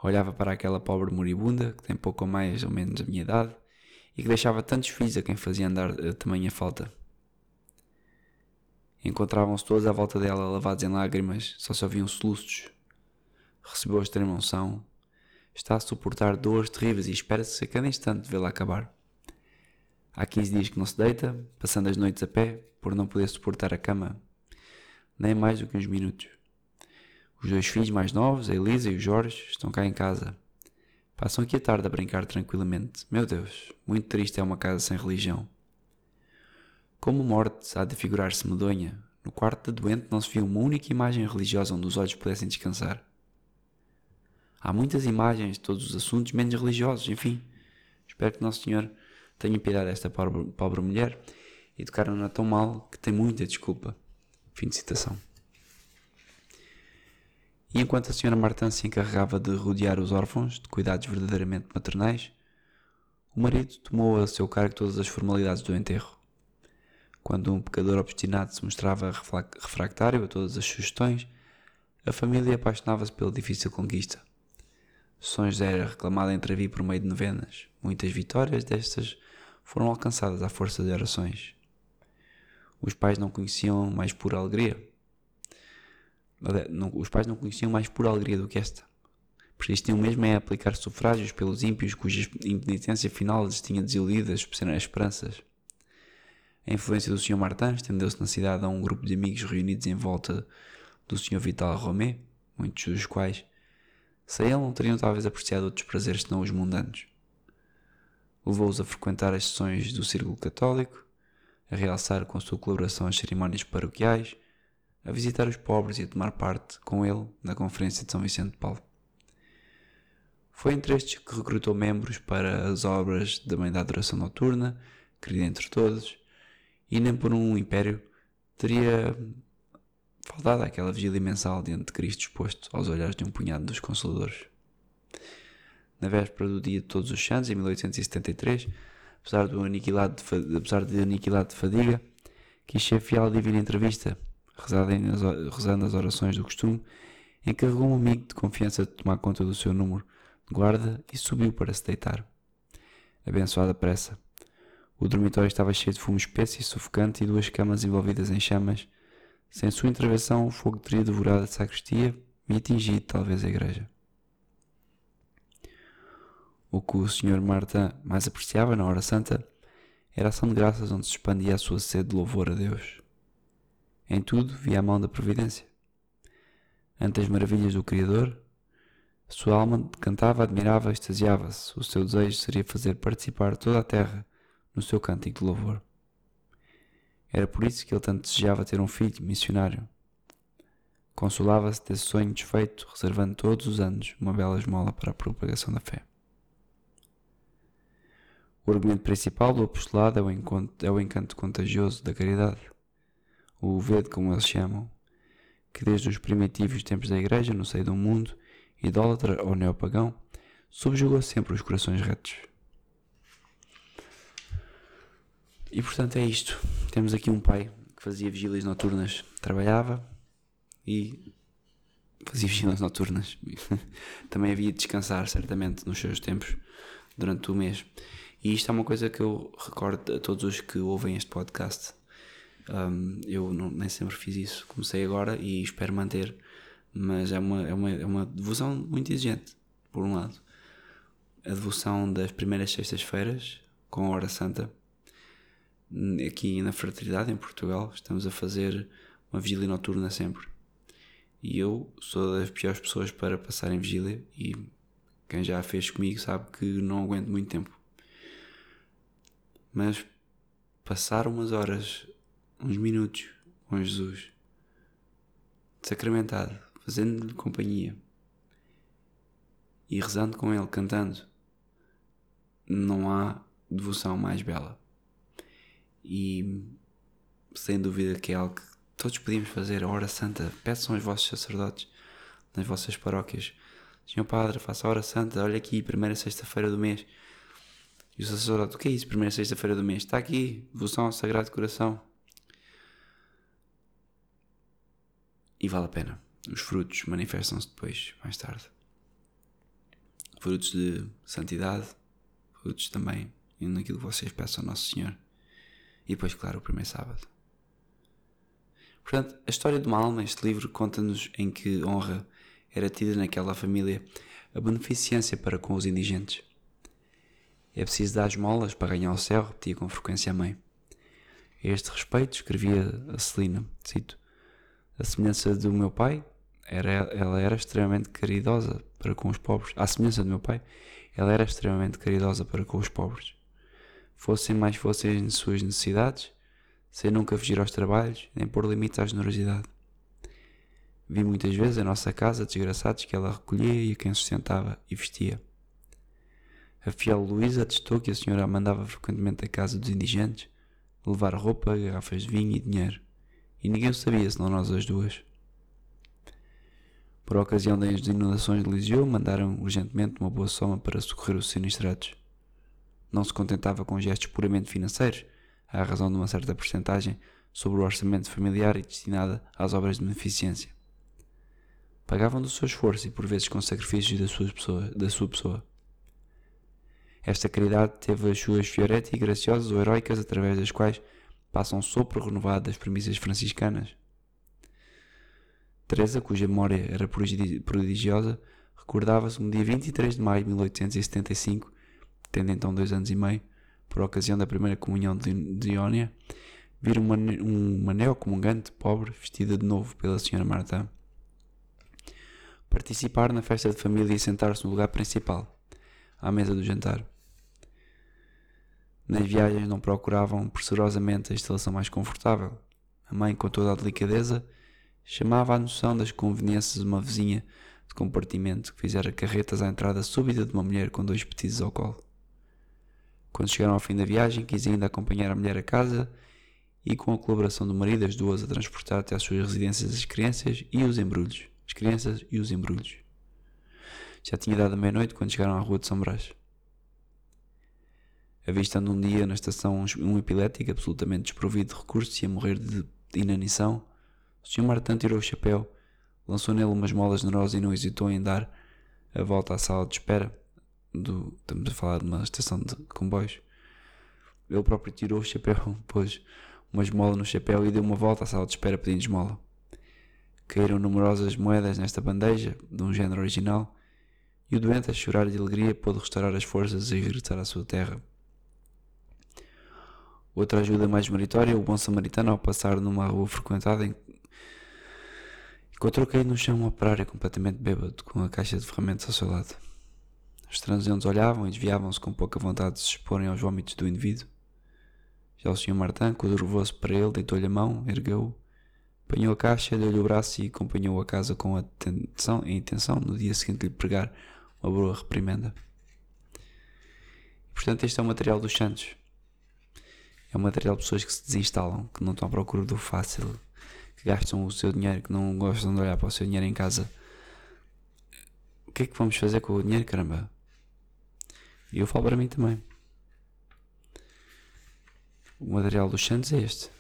Olhava para aquela pobre moribunda, que tem pouco ou mais ou menos a minha idade, e que deixava tantos filhos a quem fazia andar a tamanha falta. Encontravam-se todos à volta dela, lavados em lágrimas, só se ouviam soluços. Recebeu a extrema unção. Está a suportar dores terríveis e espera-se a cada instante vê-la acabar. Há 15 dias que não se deita, passando as noites a pé, por não poder suportar a cama, nem mais do que uns minutos. Os dois filhos mais novos, a Elisa e o Jorge, estão cá em casa. Passam aqui a tarde a brincar tranquilamente. Meu Deus, muito triste é uma casa sem religião. Como morte há de figurar-se medonha, no quarto da doente não se viu uma única imagem religiosa onde os olhos pudessem descansar. Há muitas imagens de todos os assuntos, menos religiosos, enfim. Espero que Nosso Senhor tenha piedade desta pobre, pobre mulher. Educaram-na tão mal que tem muita desculpa. Fim de citação. E enquanto a senhora Martin se encarregava de rodear os órfãos de cuidados verdadeiramente maternais, o marido tomou a seu cargo todas as formalidades do enterro. Quando um pecador obstinado se mostrava refractário a todas as sugestões, a família apaixonava-se pela difícil conquista. São José era reclamado entre a por meio de novenas. Muitas vitórias destas foram alcançadas à força de orações. Os pais não conheciam mais pura alegria. Os pais não conheciam mais pura alegria do que esta. Persistiam mesmo em aplicar sufrágios pelos ímpios cuja impenitência final lhes tinha desiludido as esperanças. A influência do Sr. Martin estendeu-se na cidade a um grupo de amigos reunidos em volta do Sr. Vital Romé, muitos dos quais, sem ele, não teriam talvez apreciado outros prazeres senão os mundanos. Levou-os a frequentar as sessões do Círculo Católico, a realçar com a sua colaboração as cerimónias paroquiais, a visitar os pobres e a tomar parte com ele na Conferência de São Vicente de Paulo. Foi entre estes que recrutou membros para as obras da Mãe da Adoração Noturna, querida entre todos, e nem por um império teria faltado aquela vigília mensal diante de Cristo exposto aos olhares de um punhado dos Consoladores. Na véspera do dia de Todos os Santos, em 1873, apesar, do aniquilado de, apesar de aniquilado de fadiga, quis ser fiel à divina entrevista, rezando as orações do costume, encarregou um amigo de confiança de tomar conta do seu número de guarda e subiu para se deitar. Abençoada pressa, o dormitório estava cheio de fumo espesso e sufocante e duas camas envolvidas em chamas. Sem sua intervenção, o fogo teria devorado a sacristia e atingido talvez a igreja. O que o Sr. Marta mais apreciava na hora santa era a ação de graças onde se expandia a sua sede de louvor a Deus. Em tudo via a mão da providência. Ante as maravilhas do Criador, sua alma cantava, admirava, extasiava-se. O seu desejo seria fazer participar toda a terra no seu cântico de louvor. Era por isso que ele tanto desejava ter um filho missionário. Consolava-se desse sonho desfeito, reservando todos os anos uma bela esmola para a propagação da fé. O argumento principal do apostolado é o, encanto, é o encanto contagioso da caridade, o vede, como eles chamam, que desde os primitivos tempos da Igreja, no seio do mundo, idólatra ou neopagão, subjugou sempre os corações retos. E portanto é isto. Temos aqui um pai que fazia vigílias noturnas, trabalhava e fazia vigílias noturnas. (laughs) também havia de descansar, certamente, nos seus tempos, durante o mês. E isto é uma coisa que eu recordo a todos os que ouvem este podcast. Um, eu não, nem sempre fiz isso. Comecei agora e espero manter, mas é uma, é uma, é uma devoção muito exigente, por um lado. A devoção das primeiras sextas-feiras, com a Hora Santa, aqui na Fraternidade, em Portugal, estamos a fazer uma vigília noturna sempre. E eu sou das piores pessoas para passar em vigília e quem já a fez comigo sabe que não aguento muito tempo. Mas passar umas horas, uns minutos com Jesus, sacramentado, fazendo-lhe companhia e rezando com ele, cantando, não há devoção mais bela. E sem dúvida que é algo que todos podíamos fazer. A hora santa, peçam aos vossos sacerdotes nas vossas paróquias. Senhor Padre, faça a hora santa, olha aqui, primeira sexta-feira do mês. E o sacerdote, o que é isso, primeira sexta-feira do mês? Está aqui, devoção ao Sagrado Coração. E vale a pena. Os frutos manifestam-se depois, mais tarde. Frutos de santidade, frutos também naquilo que vocês peçam ao Nosso Senhor. E depois, claro, o primeiro sábado. Portanto, a história de uma alma, este livro, conta-nos em que honra era tida naquela família a beneficência para com os indigentes. É preciso dar esmolas para ganhar o céu, repetia com frequência a mãe. A este respeito, escrevia a Celina, cito, a semelhança do meu pai, era, ela era extremamente caridosa para com os pobres. À semelhança do meu pai, ela era extremamente caridosa para com os pobres. Fossem mais fossem as suas necessidades, sem nunca fugir aos trabalhos, nem pôr limites à generosidade. Vi muitas vezes a nossa casa desgraçados que ela recolhia e a quem sustentava e vestia. A fiel Luísa atestou que a senhora mandava frequentemente à casa dos indigentes levar roupa, garrafas de vinho e dinheiro, e ninguém o sabia senão nós as duas. Por ocasião das inundações de Liseu, mandaram urgentemente uma boa soma para socorrer os sinistrados. Não se contentava com gestos puramente financeiros, à razão de uma certa porcentagem sobre o orçamento familiar e destinada às obras de beneficência. Pagavam do seu esforço e por vezes com sacrifícios da sua pessoa. Da sua pessoa. Esta caridade teve as suas fioretti graciosas ou heroicas através das quais passa um sopro renovado das premissas franciscanas. Teresa, cuja memória era prodigiosa, recordava-se no dia 23 de maio de 1875, tendo então dois anos e meio, por ocasião da primeira comunhão de Iónia, vir uma, uma neocomungante pobre vestida de novo pela senhora Marta participar na festa de família e sentar-se no lugar principal, à mesa do jantar. Nas viagens não procuravam pressurosamente a instalação mais confortável. A mãe, com toda a delicadeza, chamava a noção das conveniências de uma vizinha de compartimento que fizera carretas à entrada súbita de uma mulher com dois petizes ao colo. Quando chegaram ao fim da viagem, quis ainda acompanhar a mulher a casa e, com a colaboração do marido, as duas a transportar até às suas residências as crianças e os embrulhos. As crianças e os embrulhos. Já tinha dado a meia-noite quando chegaram à rua de São Brás. Avistando um dia na estação um epilético absolutamente desprovido de recursos e a morrer de inanição, o Sr. Martin tirou o chapéu, lançou nele umas molas generosas e não hesitou em dar a volta à sala de espera, do, estamos a falar de uma estação de comboios. Ele próprio tirou o chapéu, (laughs) pôs uma esmola no chapéu e deu uma volta à sala de espera pedindo esmola. Caíram numerosas moedas nesta bandeja, de um género original, e o doente, a chorar de alegria, pôde restaurar as forças e regressar à sua terra. Outra ajuda mais meritória, o bom samaritano, ao passar numa rua frequentada, encontrou caído no chão um operário completamente bêbado, com a caixa de ferramentas ao seu lado. Os transeuntes olhavam e desviavam-se com pouca vontade de se exporem aos vômitos do indivíduo. Já o Sr. Martin, curvou-se para ele, deitou-lhe a mão, ergueu-o, apanhou a caixa, deu-lhe o braço e acompanhou-o a casa com atenção e intenção no dia seguinte lhe pregar uma boa reprimenda. E, portanto, este é o material dos santos. É o material de pessoas que se desinstalam, que não estão à procura do fácil, que gastam o seu dinheiro, que não gostam de olhar para o seu dinheiro em casa. O que é que vamos fazer com o dinheiro, caramba? E eu falo para mim também. O material dos santos é este.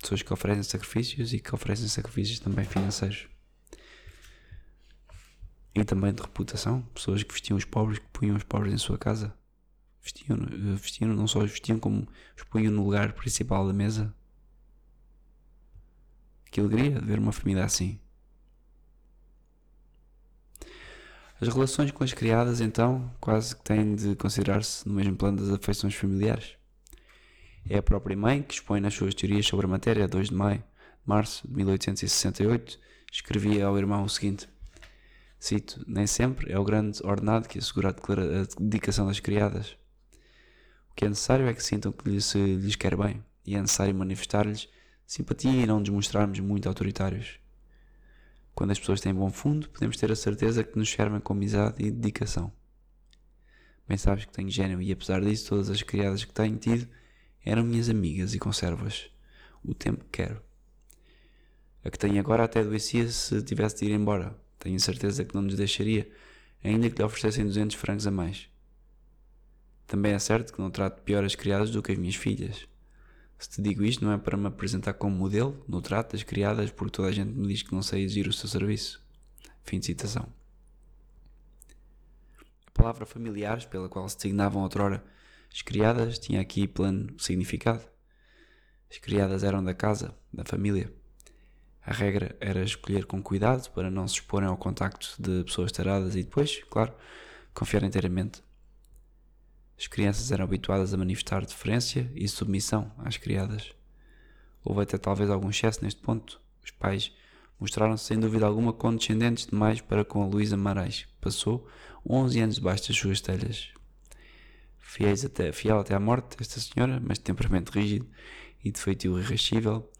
Pessoas que oferecem sacrifícios e que oferecem sacrifícios também financeiros. e também de reputação. Pessoas que vestiam os pobres, que punham os pobres em sua casa. Vestiam, eh, vestiam não só os vestiam, como os punham no lugar principal da mesa. Que alegria de ver uma família assim. As relações com as criadas, então, quase que têm de considerar-se no mesmo plano das afeições familiares. É a própria mãe que expõe nas suas teorias sobre a matéria, a 2 de maio, março de 1868, escrevia ao irmão o seguinte: Cito, nem sempre é o grande ordenado que assegura a dedicação das criadas. O que é necessário é que sintam que se lhes quer bem, e é necessário manifestar-lhes simpatia e não demonstrarmos muito autoritários. Quando as pessoas têm bom fundo, podemos ter a certeza que nos servem com amizade e dedicação. Bem sabes que tenho gênio e apesar disso, todas as criadas que tenho tido eram minhas amigas e conservo-as o tempo que quero. A que tenho agora até adoecia se tivesse de ir embora. Tenho certeza que não nos deixaria, ainda que lhe oferecessem 200 francos a mais. Também é certo que não trato pior as criadas do que as minhas filhas. Se te digo isto, não é para me apresentar como modelo no trato das criadas, porque toda a gente me diz que não sei exigir o seu serviço. Fim de citação. A palavra familiares, pela qual se designavam outrora as criadas, tinha aqui pleno significado. As criadas eram da casa, da família. A regra era escolher com cuidado para não se exporem ao contacto de pessoas taradas e depois, claro, confiar inteiramente as crianças eram habituadas a manifestar deferência e submissão às criadas. Houve até talvez algum excesso neste ponto. Os pais mostraram-se sem dúvida alguma condescendentes demais para com a Luísa Marais, que passou 11 anos debaixo das suas telhas. Até, fiel até à morte, esta senhora, mas de temperamento rígido e de feitio irrascível,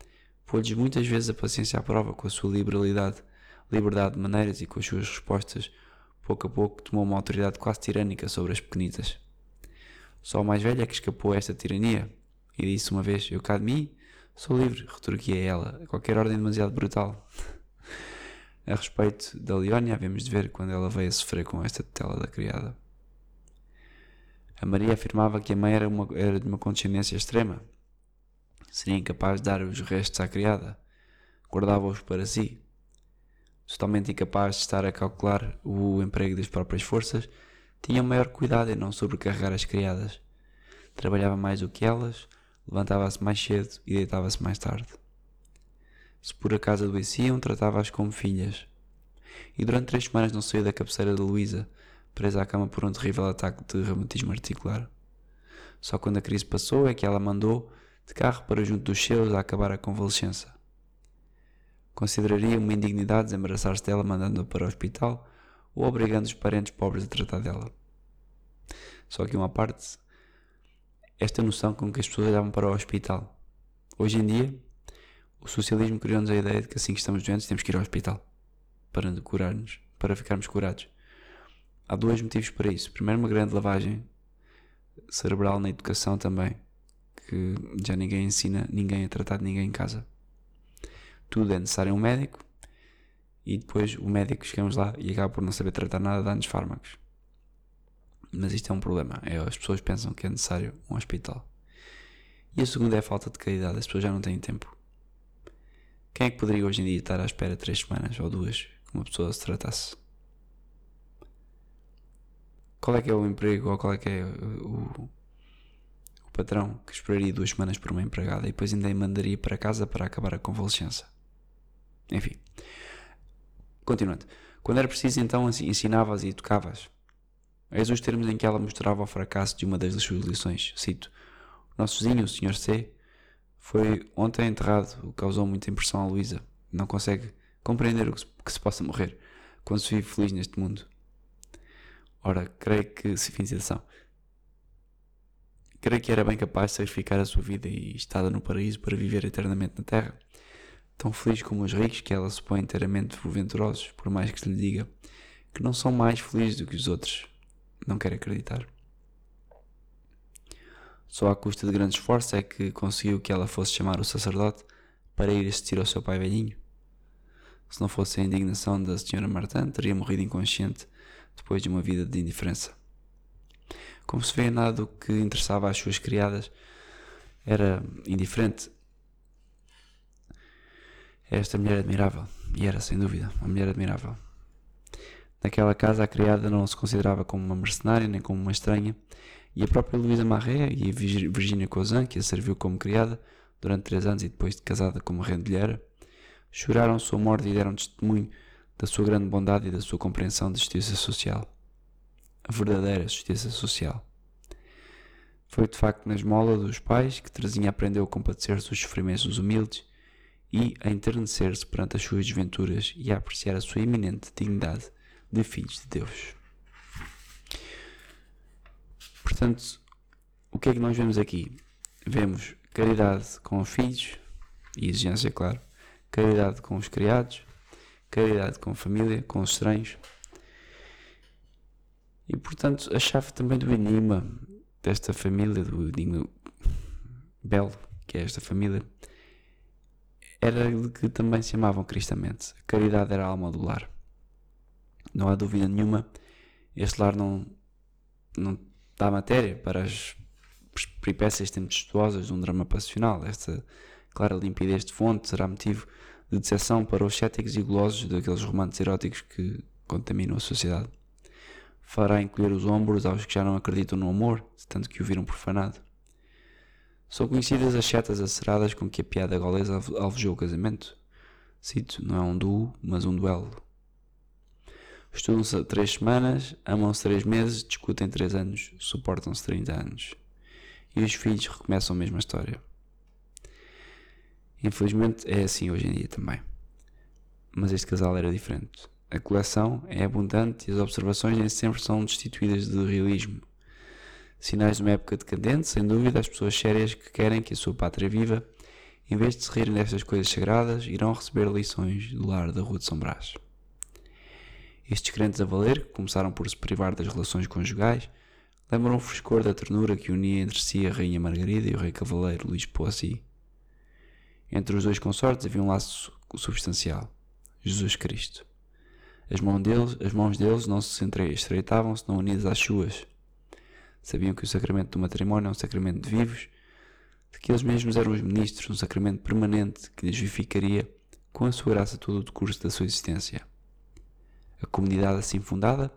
pôs-lhes muitas vezes a paciência à prova com a sua liberalidade, liberdade de maneiras e com as suas respostas. Pouco a pouco tomou uma autoridade quase tirânica sobre as pequenitas. Só o mais velho é que escapou a esta tirania. E disse uma vez: Eu cá de mim sou livre, retorquia ela, a qualquer ordem demasiado brutal. a respeito da Leónia, havemos de ver quando ela veio a sofrer com esta tela da criada. A Maria afirmava que a mãe era, uma, era de uma condescendência extrema. Seria incapaz de dar os restos à criada. Guardava-os para si. Totalmente incapaz de estar a calcular o emprego das próprias forças, tinha maior cuidado em não sobrecarregar as criadas. Trabalhava mais do que elas, levantava-se mais cedo e deitava-se mais tarde. Se por acaso adoeciam, tratava-as como filhas. E durante três semanas não saiu da cabeceira de Luísa, presa à cama por um terrível ataque de reumatismo articular. Só quando a crise passou é que ela mandou de carro para junto dos seus a acabar a convalescença. Consideraria uma indignidade desembaraçar-se dela mandando-a para o hospital ou obrigando os parentes pobres a tratar dela. Só que uma parte, esta noção com que as pessoas olhavam para o hospital. Hoje em dia, o socialismo criou-nos a ideia de que assim que estamos doentes temos que ir ao hospital para curar-nos, para ficarmos curados. Há dois motivos para isso. Primeiro, uma grande lavagem cerebral na educação também, que já ninguém ensina ninguém a tratar de ninguém em casa. Tudo é necessário um médico, e depois o médico chegamos lá e acaba por não saber tratar nada, dá-nos fármacos. Mas isto é um problema. É, as pessoas pensam que é necessário um hospital. E a segunda é a falta de qualidade. As pessoas já não têm tempo. Quem é que poderia hoje em dia estar à espera três semanas ou duas que uma pessoa se tratasse? Qual é que é o emprego ou qual é que é o, o patrão que esperaria duas semanas por uma empregada e depois ainda a mandaria para casa para acabar a convalescença? Enfim. Continuando. Quando era preciso, então ensinava-as e educava-as. Eis os termos em que ela mostrava o fracasso de uma das suas lições. Cito: Nosso vizinho, o Sr. C, foi ontem enterrado, o que causou muita impressão a Luísa. Não consegue compreender o que se, que se possa morrer quando se vive feliz neste mundo. Ora, creio que, se citação, creio que era bem capaz de sacrificar a sua vida e estada no paraíso para viver eternamente na terra tão feliz como os ricos que ela supõe inteiramente venturosos, por mais que se lhe diga que não são mais felizes do que os outros. Não quer acreditar. Só à custa de grande esforço é que conseguiu que ela fosse chamar o sacerdote para ir assistir ao seu pai velhinho. Se não fosse a indignação da senhora Martin, teria morrido inconsciente depois de uma vida de indiferença. Como se vê, nada do que interessava às suas criadas era indiferente esta mulher admirável. E era, sem dúvida, uma mulher admirável. Naquela casa, a criada não se considerava como uma mercenária nem como uma estranha, e a própria Luísa Marré e a Virginia Cousin, que a serviu como criada durante três anos e depois de casada como rendilheira, choraram sua morte e deram testemunho da sua grande bondade e da sua compreensão de justiça social. A verdadeira justiça social. Foi de facto na esmola dos pais que Teresinha aprendeu a compadecer-se dos sofrimentos dos humildes e a enternecer-se perante as suas desventuras e a apreciar a sua iminente dignidade de filhos de Deus. Portanto, o que é que nós vemos aqui? Vemos caridade com os filhos, e exigência, claro, caridade com os criados, caridade com a família, com os estranhos. E portanto, a chave também do enigma desta família, do enigma belo que é esta família, era de que também se amavam cristamente. A caridade era a alma do lar. Não há dúvida nenhuma, este lar não, não dá matéria para as peripécias tempestuosas de um drama passional. Esta clara limpidez de fonte será motivo de decepção para os céticos e golosos daqueles romances eróticos que contaminam a sociedade. Fará encolher os ombros aos que já não acreditam no amor, tanto que o viram profanado. São conhecidas as setas aceradas com que a piada golesa alvejou o casamento. Cito, não é um duo, mas um duelo. Estudam-se três semanas, amam-se três meses, discutem três anos, suportam-se 30 anos. E os filhos recomeçam a mesma história. Infelizmente é assim hoje em dia também. Mas este casal era diferente. A coleção é abundante e as observações nem sempre são destituídas de realismo. Sinais de uma época decadente, sem dúvida, as pessoas sérias que querem que a sua pátria viva, em vez de se rirem destas coisas sagradas, irão receber lições do lar da Rua de São Brás. Estes crentes a valer, que começaram por se privar das relações conjugais, lembram o frescor da ternura que unia entre si a Rainha Margarida e o Rei Cavaleiro Luís Poissy. Entre os dois consortes havia um laço substancial: Jesus Cristo. As mãos deles, as mãos deles não se estreitavam senão unidas às suas. Sabiam que o sacramento do matrimónio é um sacramento de vivos, de que eles mesmos eram os ministros, um sacramento permanente que lhes vivificaria com a sua graça todo o decurso da sua existência. A comunidade assim fundada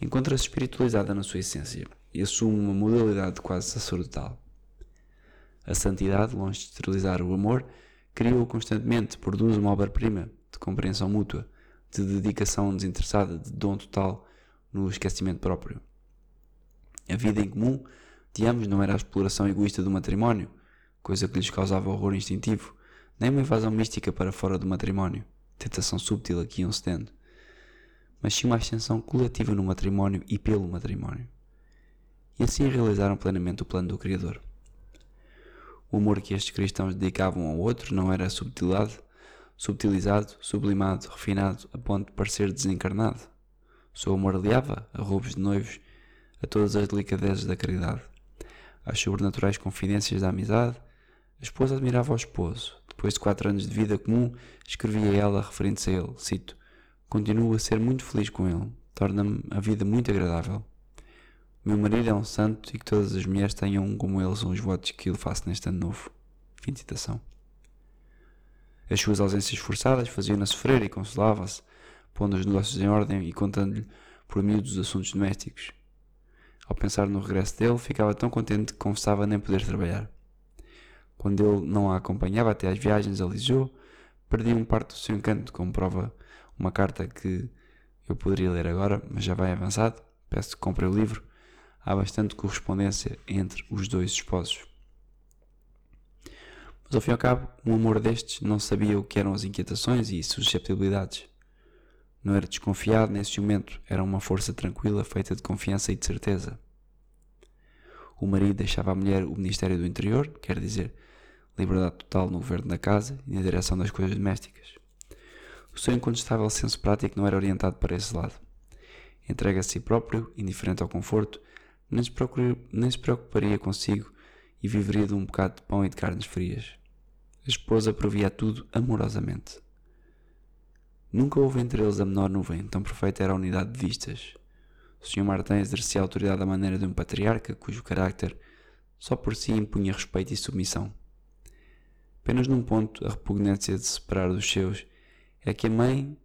encontra-se espiritualizada na sua essência e assume uma modalidade quase sacerdotal. A santidade, longe de esterilizar o amor, cria-o constantemente, produz uma obra-prima de compreensão mútua, de dedicação desinteressada, de dom total no esquecimento próprio. A vida em comum de ambos não era a exploração egoísta do matrimónio, coisa que lhes causava horror instintivo, nem uma invasão mística para fora do matrimónio, tentação súbtil a que iam cedendo, mas sim uma ascensão coletiva no matrimónio e pelo matrimónio. E assim realizaram plenamente o plano do Criador. O amor que estes cristãos dedicavam ao outro não era subtilidade, subtilizado, sublimado, refinado, a ponto de parecer desencarnado. Seu amor aliava a roubos de noivos a todas as delicadezas da caridade, às sobrenaturais confidências da amizade. A esposa admirava o esposo. Depois de quatro anos de vida comum, escrevia ela, referente-se a ele, cito, Continuo a ser muito feliz com ele, torna-me a vida muito agradável. Meu marido é um santo e que todas as mulheres tenham como ele os votos que eu faço neste ano novo. Fim de citação. As suas ausências forçadas faziam-na sofrer e consolava-se, pondo os negócios em ordem e contando-lhe por miúdos os assuntos domésticos. Ao pensar no regresso dele, ficava tão contente que confessava nem poder trabalhar. Quando ele não a acompanhava até às viagens a Lisboa, perdia um parte do seu encanto, como prova uma carta que eu poderia ler agora, mas já vai avançado. Peço que compre o livro há bastante correspondência entre os dois esposos. Mas ao fim e ao cabo, um amor destes não sabia o que eram as inquietações e susceptibilidades. Não era desconfiado nesse momento, era uma força tranquila feita de confiança e de certeza. O marido deixava à mulher o Ministério do Interior, quer dizer, liberdade total no governo da casa e na direção das coisas domésticas. O seu incontestável senso prático não era orientado para esse lado. Entrega a si próprio, indiferente ao conforto, nem se, nem se preocuparia consigo e viveria de um bocado de pão e de carnes frias. A esposa provia tudo amorosamente. Nunca houve entre eles a menor nuvem, tão perfeita era a unidade de vistas. O Sr. Martin exercia a autoridade à maneira de um patriarca cujo carácter só por si impunha respeito e submissão. Apenas num ponto a repugnância de se separar dos seus é que a mãe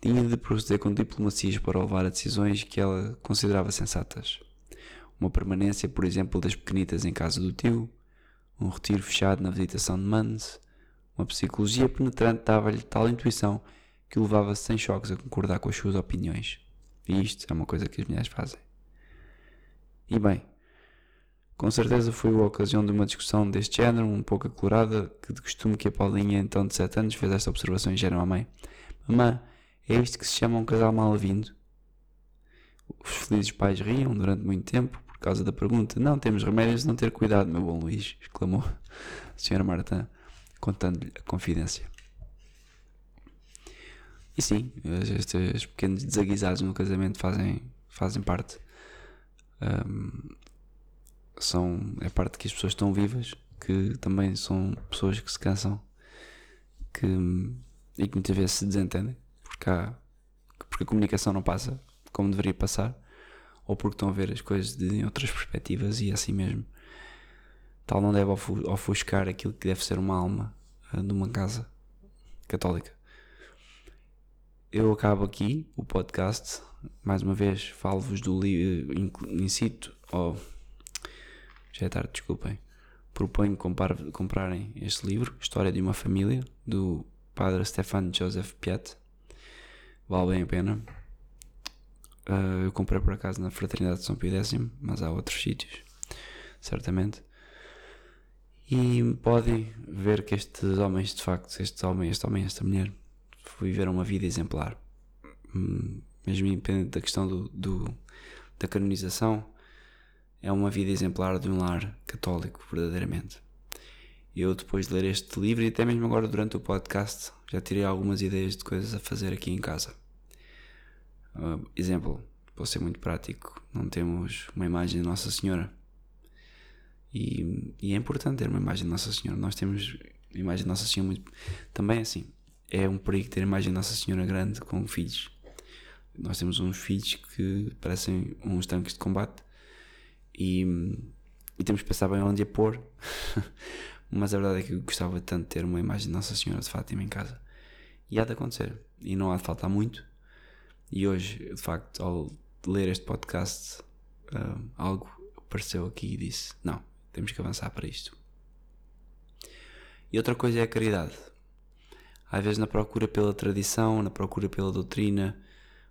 tinha de proceder com diplomacias para levar a decisões que ela considerava sensatas. Uma permanência, por exemplo, das pequenitas em casa do tio, um retiro fechado na visitação de Mans, uma psicologia penetrante dava-lhe tal intuição que o levava sem choques a concordar com as suas opiniões. E isto é uma coisa que as mulheres fazem. E bem, com certeza foi a ocasião de uma discussão deste género, um pouco acalorada, que de costume que a Paulinha, então de 7 anos, fez esta observação ingênua à mãe. Mamã, é isto que se chama um casal mal-vindo? Os felizes pais riam durante muito tempo por causa da pergunta. Não temos remédios de não ter cuidado, meu bom Luís, exclamou a senhora Marta, contando-lhe a confidência. E sim, estes pequenos desaguisados no casamento fazem, fazem parte. Um, são, é parte que as pessoas estão vivas, que também são pessoas que se cansam que, e que muitas vezes se desentendem porque, há, porque a comunicação não passa como deveria passar, ou porque estão a ver as coisas de outras perspectivas e é assim mesmo. Tal não deve ofuscar aquilo que deve ser uma alma uh, de uma casa católica. Eu acabo aqui o podcast. Mais uma vez, falo-vos do livro. Incito, oh, já é tarde, desculpem. Proponho comprar, comprarem este livro, História de uma Família, do padre Stefan Joseph Piat. Vale bem a pena. Uh, eu comprei por acaso na Fraternidade de São Pio X, mas há outros sítios, certamente. E podem ver que estes homens, de facto, este homem, este homem, esta mulher, viveram uma vida exemplar. Hum, mesmo independente da questão do, do, da canonização, é uma vida exemplar de um lar católico, verdadeiramente. Eu, depois de ler este livro, e até mesmo agora durante o podcast, já tirei algumas ideias de coisas a fazer aqui em casa. Uh, exemplo, vou ser muito prático: não temos uma imagem de Nossa Senhora. E, e, é importante ter uma imagem de Nossa Senhora. Nós temos uma imagem de Nossa Senhora muito. Também assim, é um perigo ter a imagem de Nossa Senhora grande com filhos. Nós temos uns filhos que parecem uns tanques de combate e, e temos que pensar bem onde a pôr. (laughs) Mas a verdade é que eu gostava tanto de ter uma imagem de Nossa Senhora de Fátima em casa. E há de acontecer. E não há de faltar muito. E hoje, de facto, ao ler este podcast, uh, algo apareceu aqui e disse: Não, temos que avançar para isto. E outra coisa é a caridade. Às vezes, na procura pela tradição, na procura pela doutrina,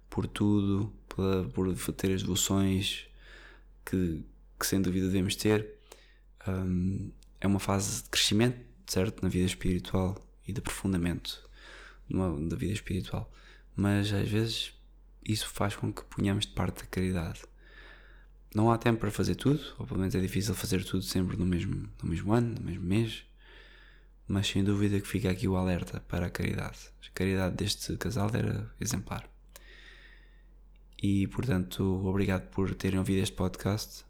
por tudo, pela, por ter as devoções que, que sem dúvida devemos ter, um, é uma fase de crescimento, certo? Na vida espiritual e de aprofundamento da vida espiritual. Mas às vezes isso faz com que ponhamos de parte a caridade. Não há tempo para fazer tudo, obviamente é difícil fazer tudo sempre no mesmo, no mesmo ano, no mesmo mês, mas sem dúvida que fica aqui o alerta para a caridade. A caridade deste casal era exemplar. E portanto, obrigado por terem ouvido este podcast.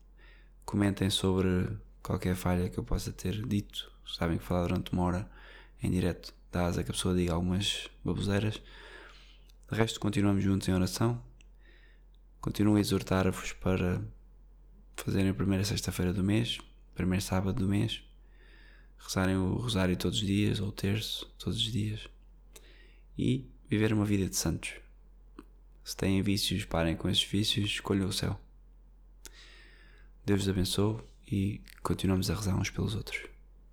Comentem sobre qualquer falha que eu possa ter dito. Sabem que falar durante uma hora em direto dá asa que a pessoa diga algumas baboseiras. De resto, continuamos juntos em oração. Continuo a exortar-vos para fazerem a primeira sexta-feira do mês, primeiro sábado do mês, rezarem o rosário todos os dias, ou o terço todos os dias, e viver uma vida de santos. Se têm vícios, parem com esses vícios, escolham o céu. Deus os abençoe e continuamos a rezar uns pelos outros.